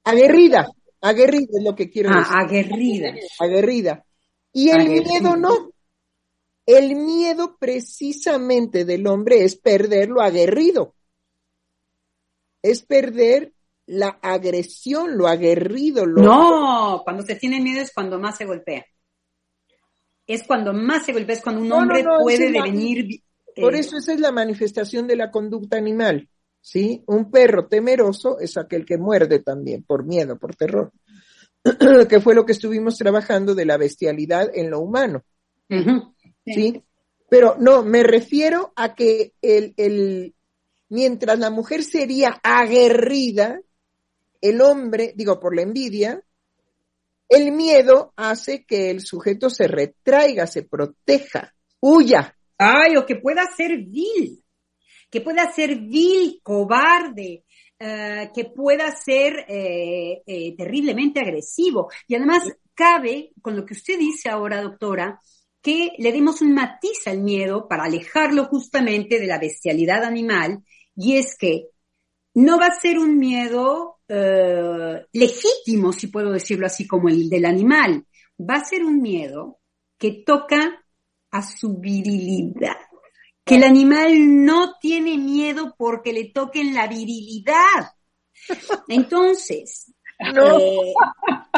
Aguerrida, aguerrida es lo que quiero ah, decir. Aguerrida. Aguerrida. Y el miedo no. El miedo precisamente del hombre es perder lo aguerrido. Es perder la agresión, lo aguerrido. Lo... No, cuando se tiene miedo es cuando más se golpea es cuando más se golpea, es cuando un hombre puede devenir... por eh, eso esa es la manifestación de la conducta animal, ¿sí? Un perro temeroso es aquel que muerde también, por miedo, por terror, que fue lo que estuvimos trabajando de la bestialidad en lo humano, ¿sí? Pero no, me refiero a que el, el, mientras la mujer sería aguerrida, el hombre, digo, por la envidia, el miedo hace que el sujeto se retraiga, se proteja, huya. Ay, o que pueda ser vil, que pueda ser vil, cobarde, eh, que pueda ser eh, eh, terriblemente agresivo. Y además cabe, con lo que usted dice ahora, doctora, que le demos un matiz al miedo para alejarlo justamente de la bestialidad animal, y es que no va a ser un miedo eh, legítimo, si puedo decirlo así, como el del animal. Va a ser un miedo que toca a su virilidad. Que el animal no tiene miedo porque le toquen la virilidad. Entonces, eh,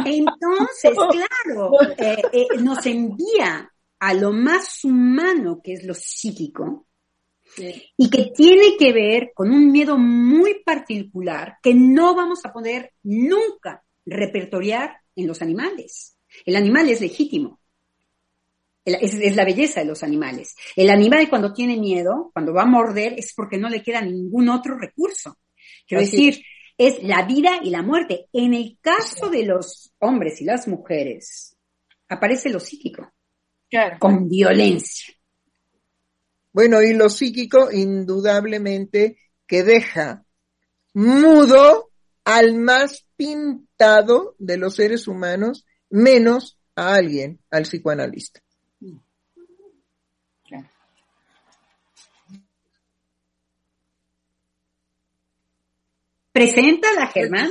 entonces, claro, eh, nos envía a lo más humano que es lo psíquico, y que tiene que ver con un miedo muy particular que no vamos a poder nunca repertoriar en los animales. El animal es legítimo. Es, la belleza de los animales. El animal cuando tiene miedo, cuando va a morder, es porque no le queda ningún otro recurso. Quiero decir, es la vida y la muerte. En el caso de los hombres y las mujeres, aparece lo psíquico. Con violencia. Bueno, y lo psíquico indudablemente que deja mudo al más pintado de los seres humanos, menos a alguien, al psicoanalista. Preséntala, Germán.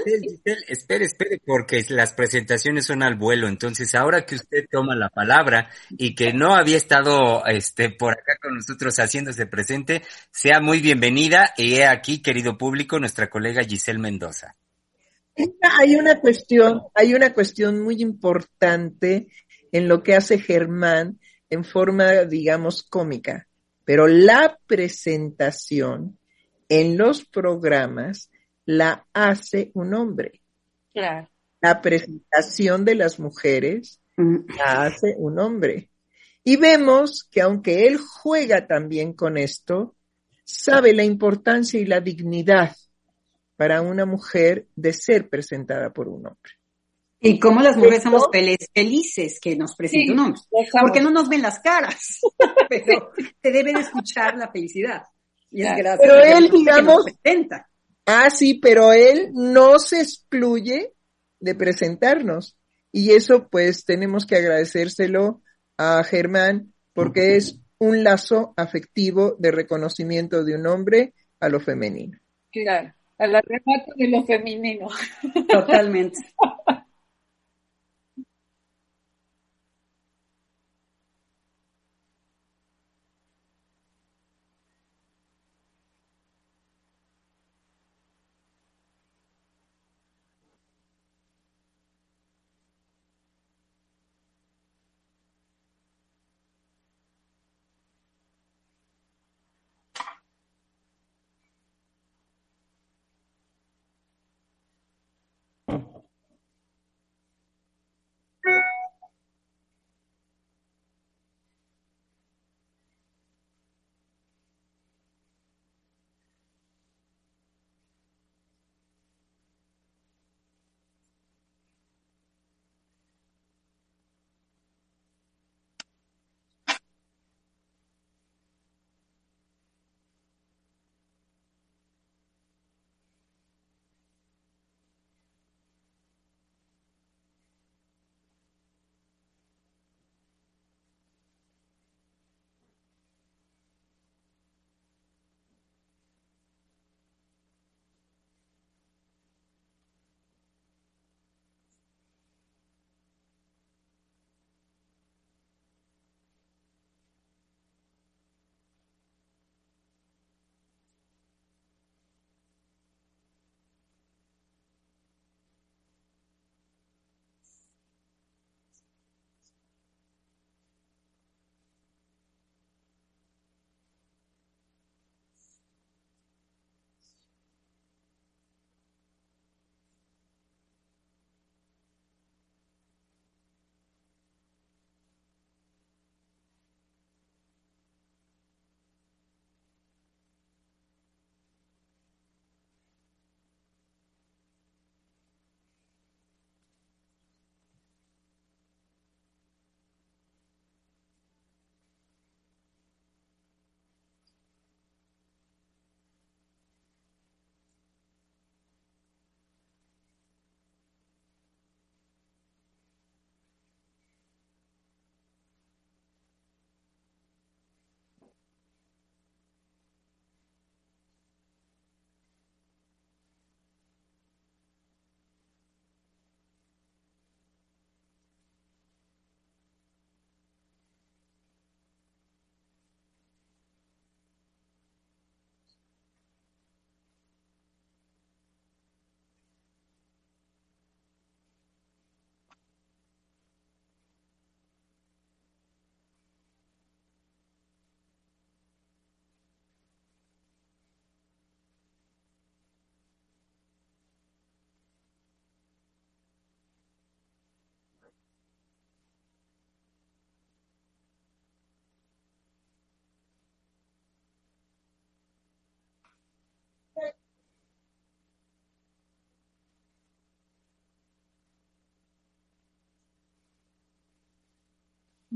Espere, espere, porque las presentaciones son al vuelo. Entonces, ahora que usted toma la palabra y que no había estado este, por acá con nosotros haciéndose presente, sea muy bienvenida. Y he aquí, querido público, nuestra colega Giselle Mendoza. Hay una cuestión, hay una cuestión muy importante en lo que hace Germán en forma, digamos, cómica. Pero la presentación en los programas la hace un hombre. Claro. La presentación de las mujeres mm. la hace un hombre. Y vemos que aunque él juega también con esto, sabe la importancia y la dignidad para una mujer de ser presentada por un hombre. Y cómo las mujeres somos felices que nos presente un hombre. Porque no nos ven las caras, pero te deben escuchar la felicidad. Y es Pero él, digamos, Ah, sí, pero él no se excluye de presentarnos. Y eso pues tenemos que agradecérselo a Germán porque es un lazo afectivo de reconocimiento de un hombre a lo femenino. Claro, al arrebato de lo femenino. Totalmente.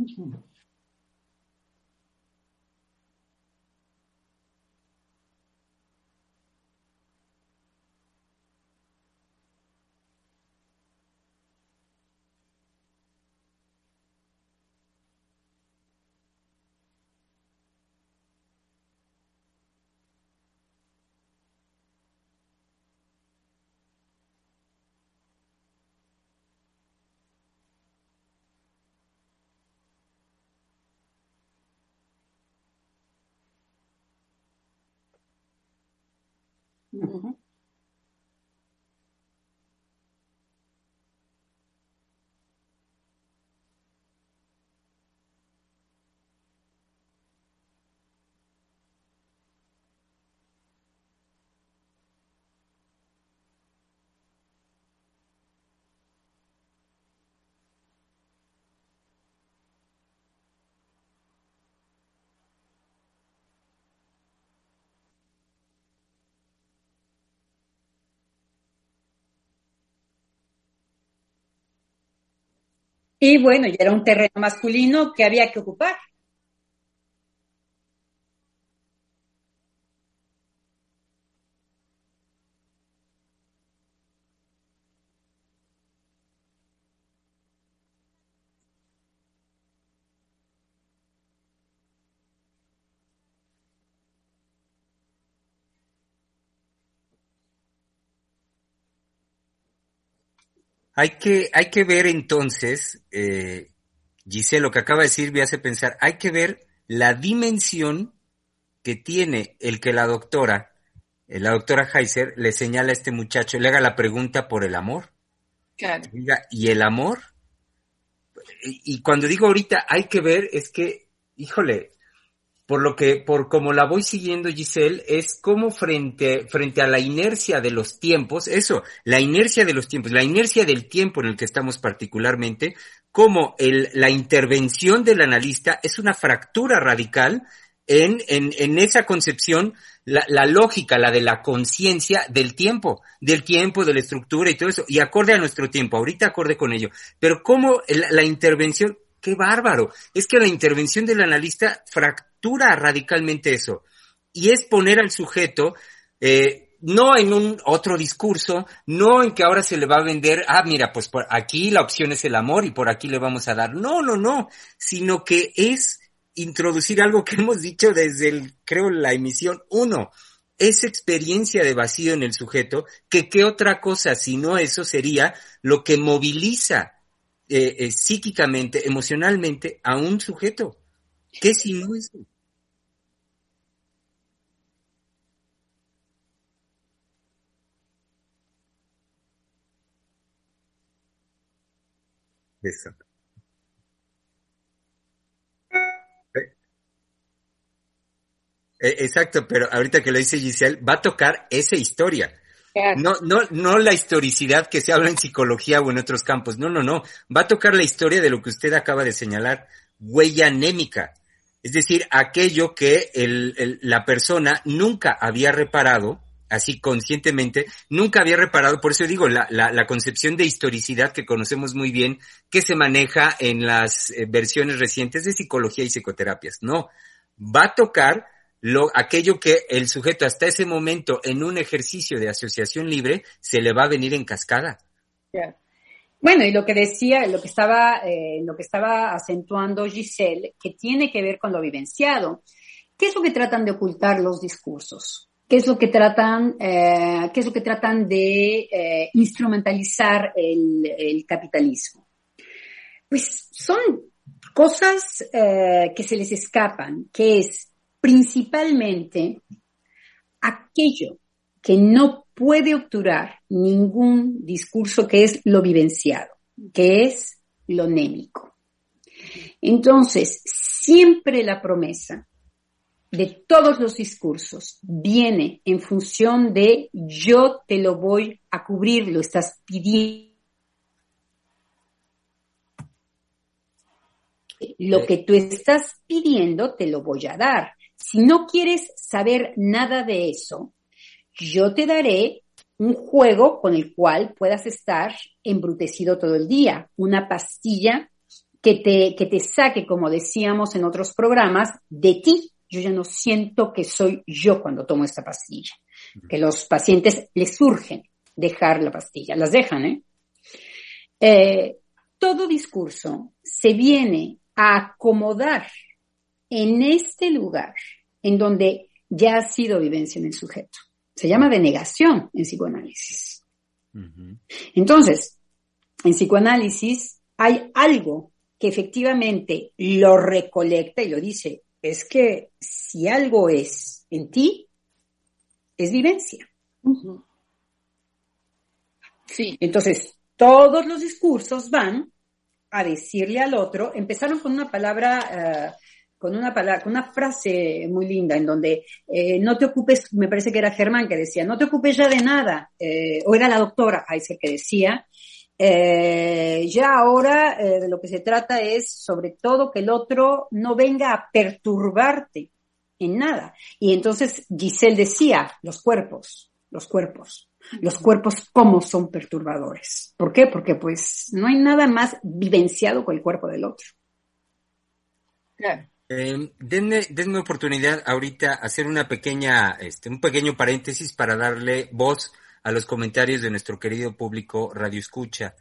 嗯。Mm-hmm. Y bueno, ya era un terreno masculino que había que ocupar. Hay que, hay que ver entonces, eh, Giselle, lo que acaba de decir me hace pensar, hay que ver la dimensión que tiene el que la doctora, eh, la doctora Heiser, le señala a este muchacho, le haga la pregunta por el amor. Claro. ¿y el amor? Y, y cuando digo ahorita hay que ver, es que, híjole, por lo que, por como la voy siguiendo, Giselle, es como frente, frente a la inercia de los tiempos, eso, la inercia de los tiempos, la inercia del tiempo en el que estamos particularmente, como el, la intervención del analista es una fractura radical en, en, en esa concepción, la, la lógica, la de la conciencia del tiempo, del tiempo, de la estructura y todo eso, y acorde a nuestro tiempo, ahorita acorde con ello, pero como la, la intervención, qué bárbaro, es que la intervención del analista fractura radicalmente eso, y es poner al sujeto, eh, no en un otro discurso, no en que ahora se le va a vender, ah, mira, pues por aquí la opción es el amor y por aquí le vamos a dar. No, no, no, sino que es introducir algo que hemos dicho desde el, creo, la emisión uno. Esa experiencia de vacío en el sujeto, que qué otra cosa, si no eso sería lo que moviliza eh, eh, psíquicamente, emocionalmente a un sujeto. ¿Qué si no eso? Eso. Exacto, pero ahorita que lo dice Giselle, va a tocar esa historia. No, no, no la historicidad que se habla en psicología o en otros campos. No, no, no. Va a tocar la historia de lo que usted acaba de señalar, huella anémica. Es decir, aquello que el, el, la persona nunca había reparado, así conscientemente, nunca había reparado, por eso digo, la, la, la, concepción de historicidad que conocemos muy bien, que se maneja en las eh, versiones recientes de psicología y psicoterapias. No, va a tocar lo, aquello que el sujeto hasta ese momento en un ejercicio de asociación libre se le va a venir en cascada. Bueno, y lo que decía, lo que estaba, eh, lo que estaba acentuando Giselle, que tiene que ver con lo vivenciado. ¿Qué es lo que tratan de ocultar los discursos? ¿Qué es lo que tratan, eh, qué es lo que tratan de eh, instrumentalizar el, el, capitalismo? Pues son cosas eh, que se les escapan, que es principalmente aquello que no puede obturar ningún discurso que es lo vivenciado, que es lo némico. Entonces, siempre la promesa de todos los discursos viene en función de yo te lo voy a cubrir, lo estás pidiendo. Lo que tú estás pidiendo te lo voy a dar. Si no quieres saber nada de eso, yo te daré un juego con el cual puedas estar embrutecido todo el día, una pastilla que te, que te saque, como decíamos en otros programas, de ti. Yo ya no siento que soy yo cuando tomo esta pastilla. Que los pacientes les surgen dejar la pastilla, las dejan, ¿eh? eh todo discurso se viene a acomodar en este lugar en donde ya ha sido vivencia en el sujeto. Se llama denegación en psicoanálisis. Uh -huh. Entonces, en psicoanálisis hay algo que efectivamente lo recolecta y lo dice, es que si algo es en ti, es vivencia. Uh -huh. Sí. Entonces, todos los discursos van a decirle al otro, empezaron con una palabra, uh, con una palabra, con una frase muy linda en donde eh, no te ocupes, me parece que era Germán que decía, no te ocupes ya de nada, eh, o era la doctora Heiser que decía, eh, ya ahora eh, de lo que se trata es sobre todo que el otro no venga a perturbarte en nada. Y entonces Giselle decía, los cuerpos, los cuerpos. Los cuerpos cómo son perturbadores. ¿Por qué? Porque pues no hay nada más vivenciado con el cuerpo del otro. Claro. Eh, denme, denme oportunidad ahorita hacer una pequeña, este, un pequeño paréntesis para darle voz a los comentarios de nuestro querido público Radio Escucha.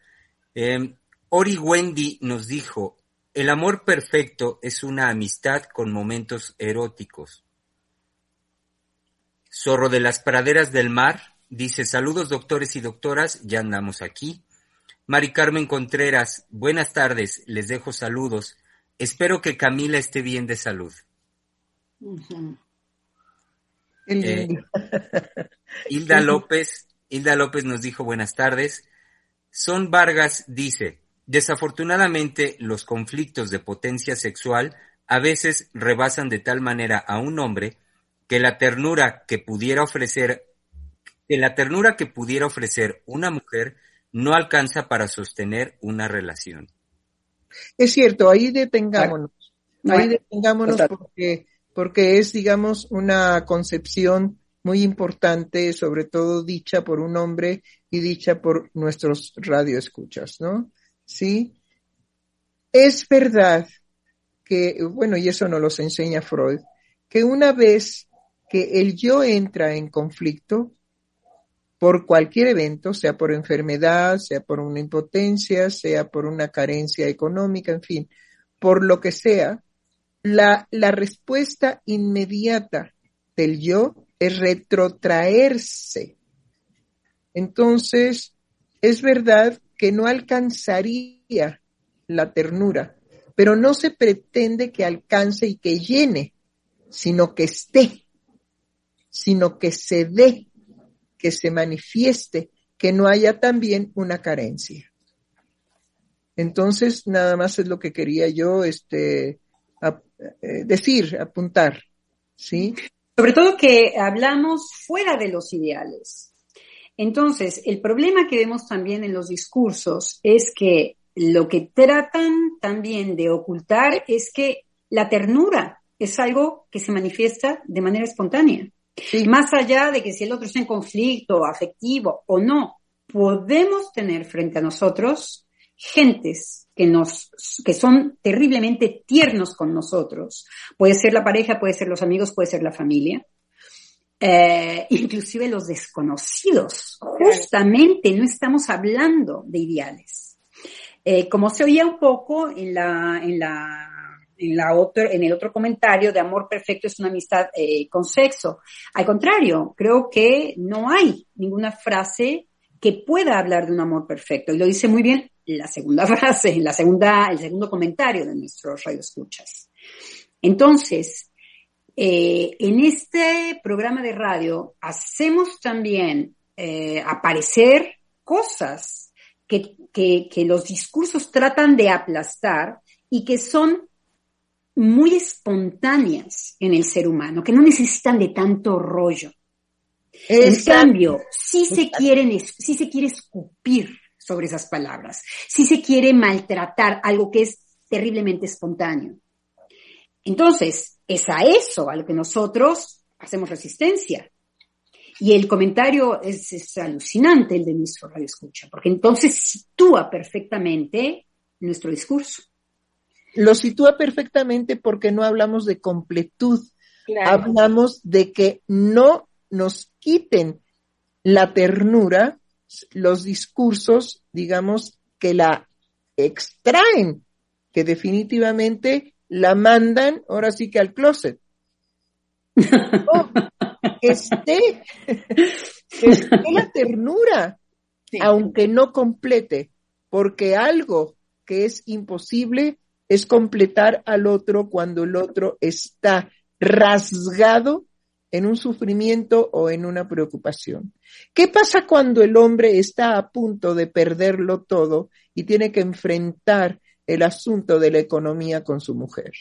Eh, Ori Wendy nos dijo, el amor perfecto es una amistad con momentos eróticos. Zorro de las praderas del mar dice, saludos doctores y doctoras, ya andamos aquí. Mari Carmen Contreras, buenas tardes, les dejo saludos. Espero que Camila esté bien de salud. Eh, Hilda López, Hilda López nos dijo buenas tardes. Son Vargas dice, desafortunadamente los conflictos de potencia sexual a veces rebasan de tal manera a un hombre que la ternura que pudiera ofrecer, que la ternura que pudiera ofrecer una mujer no alcanza para sostener una relación. Es cierto, ahí detengámonos. Ahí detengámonos porque, porque es, digamos, una concepción muy importante, sobre todo dicha por un hombre y dicha por nuestros radioescuchas, ¿no? Sí. Es verdad que, bueno, y eso nos los enseña Freud, que una vez que el yo entra en conflicto por cualquier evento, sea por enfermedad, sea por una impotencia, sea por una carencia económica, en fin, por lo que sea, la, la respuesta inmediata del yo es retrotraerse. Entonces, es verdad que no alcanzaría la ternura, pero no se pretende que alcance y que llene, sino que esté sino que se dé, que se manifieste, que no haya también una carencia. Entonces, nada más es lo que quería yo este, eh, decir, apuntar, ¿sí? Sobre todo que hablamos fuera de los ideales. Entonces, el problema que vemos también en los discursos es que lo que tratan también de ocultar es que la ternura es algo que se manifiesta de manera espontánea. Más allá de que si el otro está en conflicto afectivo o no, podemos tener frente a nosotros gentes que nos, que son terriblemente tiernos con nosotros. Puede ser la pareja, puede ser los amigos, puede ser la familia. Eh, inclusive los desconocidos. Justamente no estamos hablando de ideales. Eh, como se oía un poco en la, en la en, el otro comentario de amor perfecto es una amistad eh, con sexo. Al contrario, creo que no hay ninguna frase que pueda hablar de un amor perfecto. Y lo dice muy bien la segunda frase, la segunda, el segundo comentario de nuestros radioescuchas. Entonces, eh, en este programa de radio hacemos también eh, aparecer cosas que, que los discursos tratan de aplastar y que son muy espontáneas en el ser humano, que no necesitan de tanto rollo. En cambio, si se quieren, si se quiere escupir sobre esas palabras, si se quiere maltratar algo que es terriblemente espontáneo. Entonces, es a eso a lo que nosotros hacemos resistencia. Y el comentario es, es alucinante, el de nuestro radio escucha, porque entonces sitúa perfectamente nuestro discurso lo sitúa perfectamente porque no hablamos de completud, hablamos de que no nos quiten la ternura, los discursos, digamos, que la extraen, que definitivamente la mandan ahora sí que al closet. Oh, esté, esté la ternura, aunque no complete, porque algo que es imposible es completar al otro cuando el otro está rasgado en un sufrimiento o en una preocupación. ¿Qué pasa cuando el hombre está a punto de perderlo todo y tiene que enfrentar el asunto de la economía con su mujer?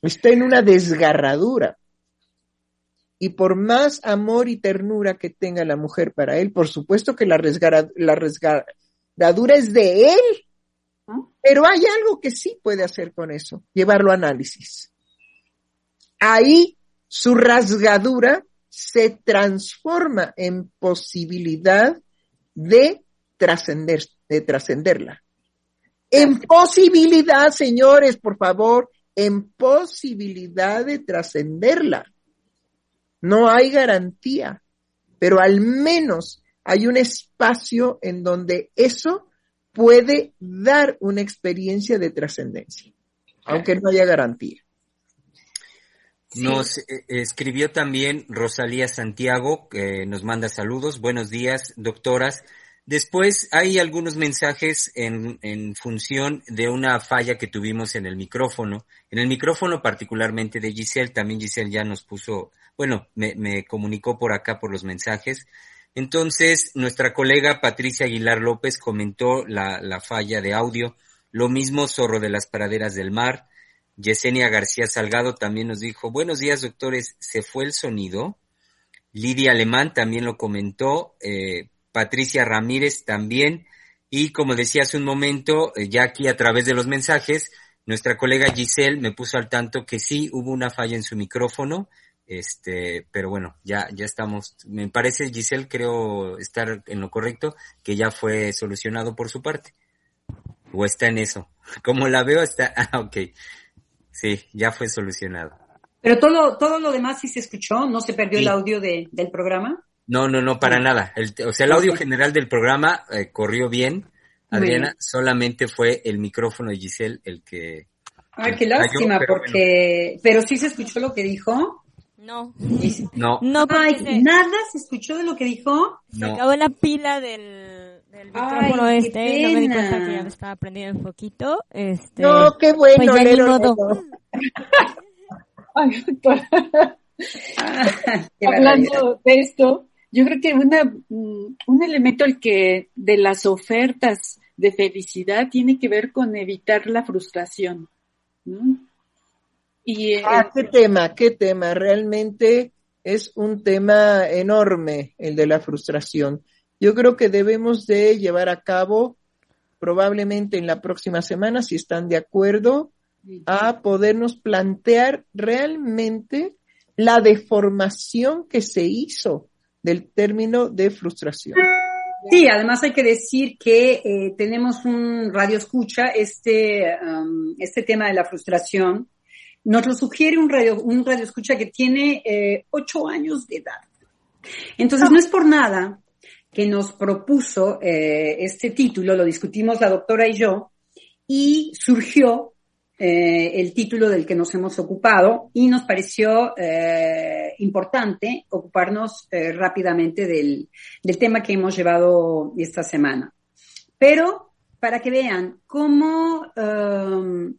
Está en una desgarradura. Y por más amor y ternura que tenga la mujer para él, por supuesto que la, la resgarradura es de él, pero hay algo que sí puede hacer con eso, llevarlo a análisis. Ahí su rasgadura se transforma en posibilidad de trascender, de trascenderla. En posibilidad, señores, por favor, en posibilidad de trascenderla. No hay garantía, pero al menos hay un espacio en donde eso puede dar una experiencia de trascendencia, aunque no haya garantía. Nos eh, escribió también Rosalía Santiago, que nos manda saludos. Buenos días, doctoras. Después hay algunos mensajes en, en, función de una falla que tuvimos en el micrófono. En el micrófono particularmente de Giselle, también Giselle ya nos puso, bueno, me, me comunicó por acá por los mensajes. Entonces, nuestra colega Patricia Aguilar López comentó la, la falla de audio. Lo mismo Zorro de las Praderas del Mar. Yesenia García Salgado también nos dijo, buenos días doctores, ¿se fue el sonido? Lidia Alemán también lo comentó. Eh, Patricia Ramírez también. Y como decía hace un momento, eh, ya aquí a través de los mensajes, nuestra colega Giselle me puso al tanto que sí hubo una falla en su micrófono. Este, pero bueno, ya, ya estamos, me parece Giselle, creo estar en lo correcto, que ya fue solucionado por su parte. O está en eso. Como la veo, está, ah, ok. Sí, ya fue solucionado. Pero todo, todo lo demás sí se escuchó, no se perdió sí. el audio de, del programa. No, no, no, para nada. El, o sea, el audio general del programa eh, corrió bien, Adriana, bien. solamente fue el micrófono de Giselle el que... Ay, qué lástima, pero porque... Bueno. Pero sí se escuchó lo que dijo. No. No. No, Ay, se... nada se escuchó de lo que dijo. Se no. acabó la pila del, del micrófono Ay, este, no me di cuenta que ya me estaba prendiendo el foquito. Este, no, qué bueno, pues ya Lero, ni modo. Ay, Hablando de esto, yo creo que una, un elemento el que de las ofertas de felicidad tiene que ver con evitar la frustración. ¿no? Y, ah, qué tema, qué tema. Realmente es un tema enorme el de la frustración. Yo creo que debemos de llevar a cabo probablemente en la próxima semana, si están de acuerdo, a podernos plantear realmente la deformación que se hizo del término de frustración. Sí, además hay que decir que eh, tenemos un radio escucha, este, um, este tema de la frustración, nos lo sugiere un radio, un radio escucha que tiene eh, ocho años de edad. Entonces no es por nada que nos propuso eh, este título, lo discutimos la doctora y yo, y surgió eh, el título del que nos hemos ocupado y nos pareció eh, importante ocuparnos eh, rápidamente del, del, tema que hemos llevado esta semana. Pero para que vean cómo, um,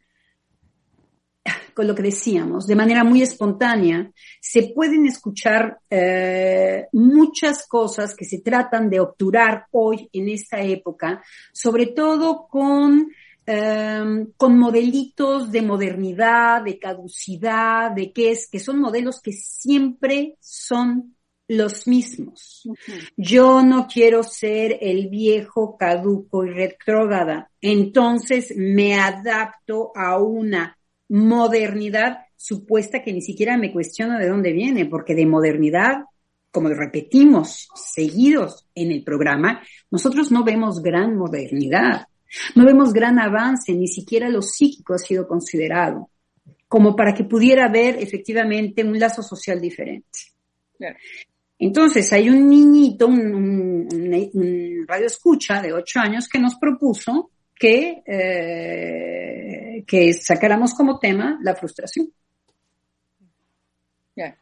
con lo que decíamos, de manera muy espontánea, se pueden escuchar eh, muchas cosas que se tratan de obturar hoy en esta época, sobre todo con Um, con modelitos de modernidad, de caducidad, de qué es, que son modelos que siempre son los mismos. Uh -huh. Yo no quiero ser el viejo caduco y retrógrada, entonces me adapto a una modernidad supuesta que ni siquiera me cuestiona de dónde viene, porque de modernidad, como repetimos seguidos en el programa, nosotros no vemos gran modernidad. No vemos gran avance, ni siquiera lo psíquico ha sido considerado, como para que pudiera haber efectivamente un lazo social diferente. Claro. Entonces, hay un niñito, un, un, un, radio escucha de ocho años que nos propuso que, eh, que sacáramos como tema la frustración. Yeah.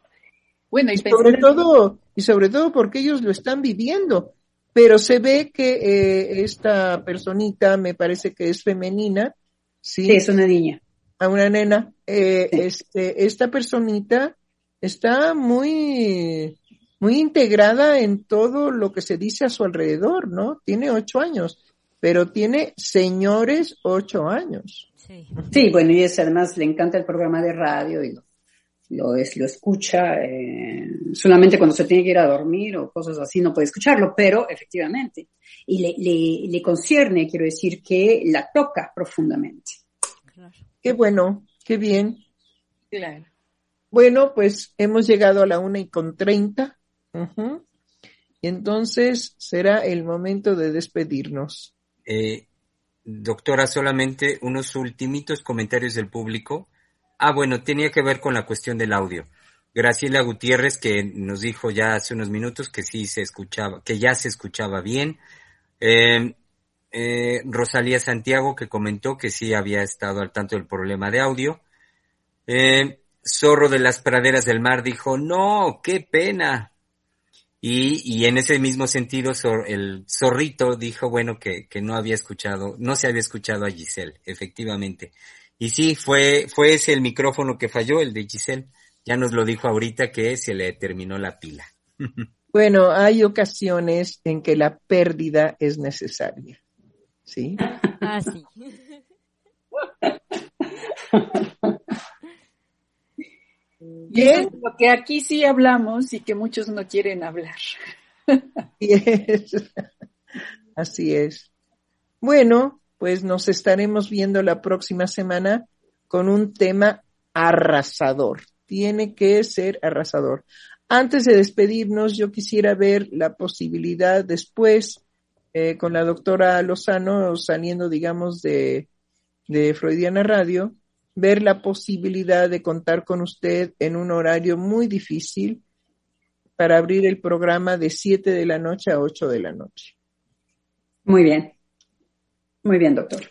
Bueno, y, y sobre todo, y sobre todo porque ellos lo están viviendo pero se ve que eh, esta personita me parece que es femenina. Sí, sí es una niña. A una nena. Eh, sí. este, esta personita está muy, muy integrada en todo lo que se dice a su alrededor, ¿no? Tiene ocho años, pero tiene señores ocho años. Sí, sí bueno, y es, además le encanta el programa de radio y lo lo, es, lo escucha eh, solamente cuando se tiene que ir a dormir o cosas así, no puede escucharlo, pero efectivamente. Y le, le, le concierne, quiero decir, que la toca profundamente. Claro. Qué bueno, qué bien. Claro. Bueno, pues hemos llegado a la una y con treinta. Uh -huh. Y entonces será el momento de despedirnos. Eh, doctora, solamente unos ultimitos comentarios del público. Ah, bueno, tenía que ver con la cuestión del audio. Graciela Gutiérrez, que nos dijo ya hace unos minutos que sí se escuchaba, que ya se escuchaba bien. Eh, eh, Rosalía Santiago, que comentó que sí había estado al tanto del problema de audio. Eh, Zorro de las Praderas del Mar dijo, no, qué pena. Y, y en ese mismo sentido, el zorrito dijo, bueno, que, que no había escuchado, no se había escuchado a Giselle, efectivamente. Y sí, fue, fue ese el micrófono que falló, el de Giselle. Ya nos lo dijo ahorita que se le terminó la pila. Bueno, hay ocasiones en que la pérdida es necesaria. ¿Sí? Ah, sí. Bien. lo que aquí sí hablamos y que muchos no quieren hablar. Así es. Bueno, pues nos estaremos viendo la próxima semana con un tema arrasador. Tiene que ser arrasador. Antes de despedirnos, yo quisiera ver la posibilidad después eh, con la doctora Lozano saliendo, digamos, de, de Freudiana Radio, ver la posibilidad de contar con usted en un horario muy difícil para abrir el programa de 7 de la noche a 8 de la noche. Muy bien. Muy bien, doctor.